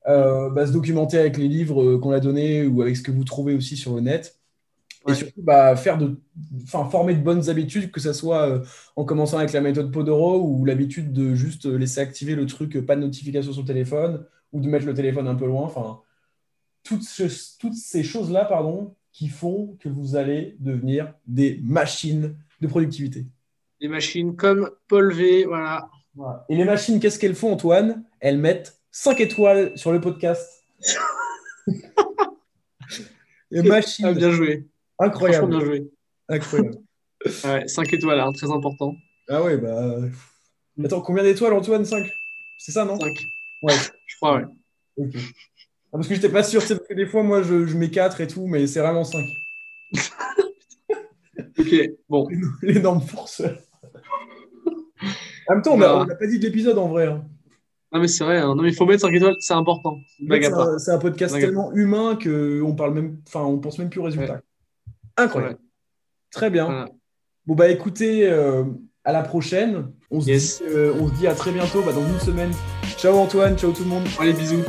Euh, bah, se documenter avec les livres qu'on a donnés ou avec ce que vous trouvez aussi sur le net. Ouais. Et surtout, bah, faire de, enfin, former de bonnes habitudes, que ce soit euh, en commençant avec la méthode Podoro ou l'habitude de juste laisser activer le truc, euh, pas de notification sur le téléphone ou de mettre le téléphone un peu loin. Enfin, toutes, ce- toutes ces choses-là, pardon, qui font que vous allez devenir des machines de productivité. Des machines comme Paul V, voilà. Voilà. Et les machines, qu'est-ce qu'elles font, Antoine? Elles mettent 5 étoiles sur le podcast. [LAUGHS] les machines, Ah, bien joué. Incroyable. bien joué. incroyable. [LAUGHS] Ouais, 5 étoiles, hein, très important. Ah ouais, bah. Attends, combien d'étoiles, Antoine 5 C'est ça, non? 5, Ouais. je crois, ouais. Ah, parce que j'étais pas sûr, sais, parce que des fois, moi, je, je mets 4 et tout, mais c'est vraiment 5. [LAUGHS] Ok, bon. [LAUGHS] L'énorme forceur. En même temps, on n'a pas dit de l'épisode en vrai. hein. Non, mais c'est vrai, hein. non, mais il faut mettre 5 étoiles, c'est important. C'est un, c'est un podcast tellement humain qu'on parle même, enfin, on pense même plus au résultat. Incroyable. Ouais. Très bien. Voilà. Bon bah écoutez, euh, à la prochaine. On se, Yes. dit, euh, on se dit à très bientôt, bah, dans une semaine. Ciao Antoine, ciao tout le monde. Allez, bisous.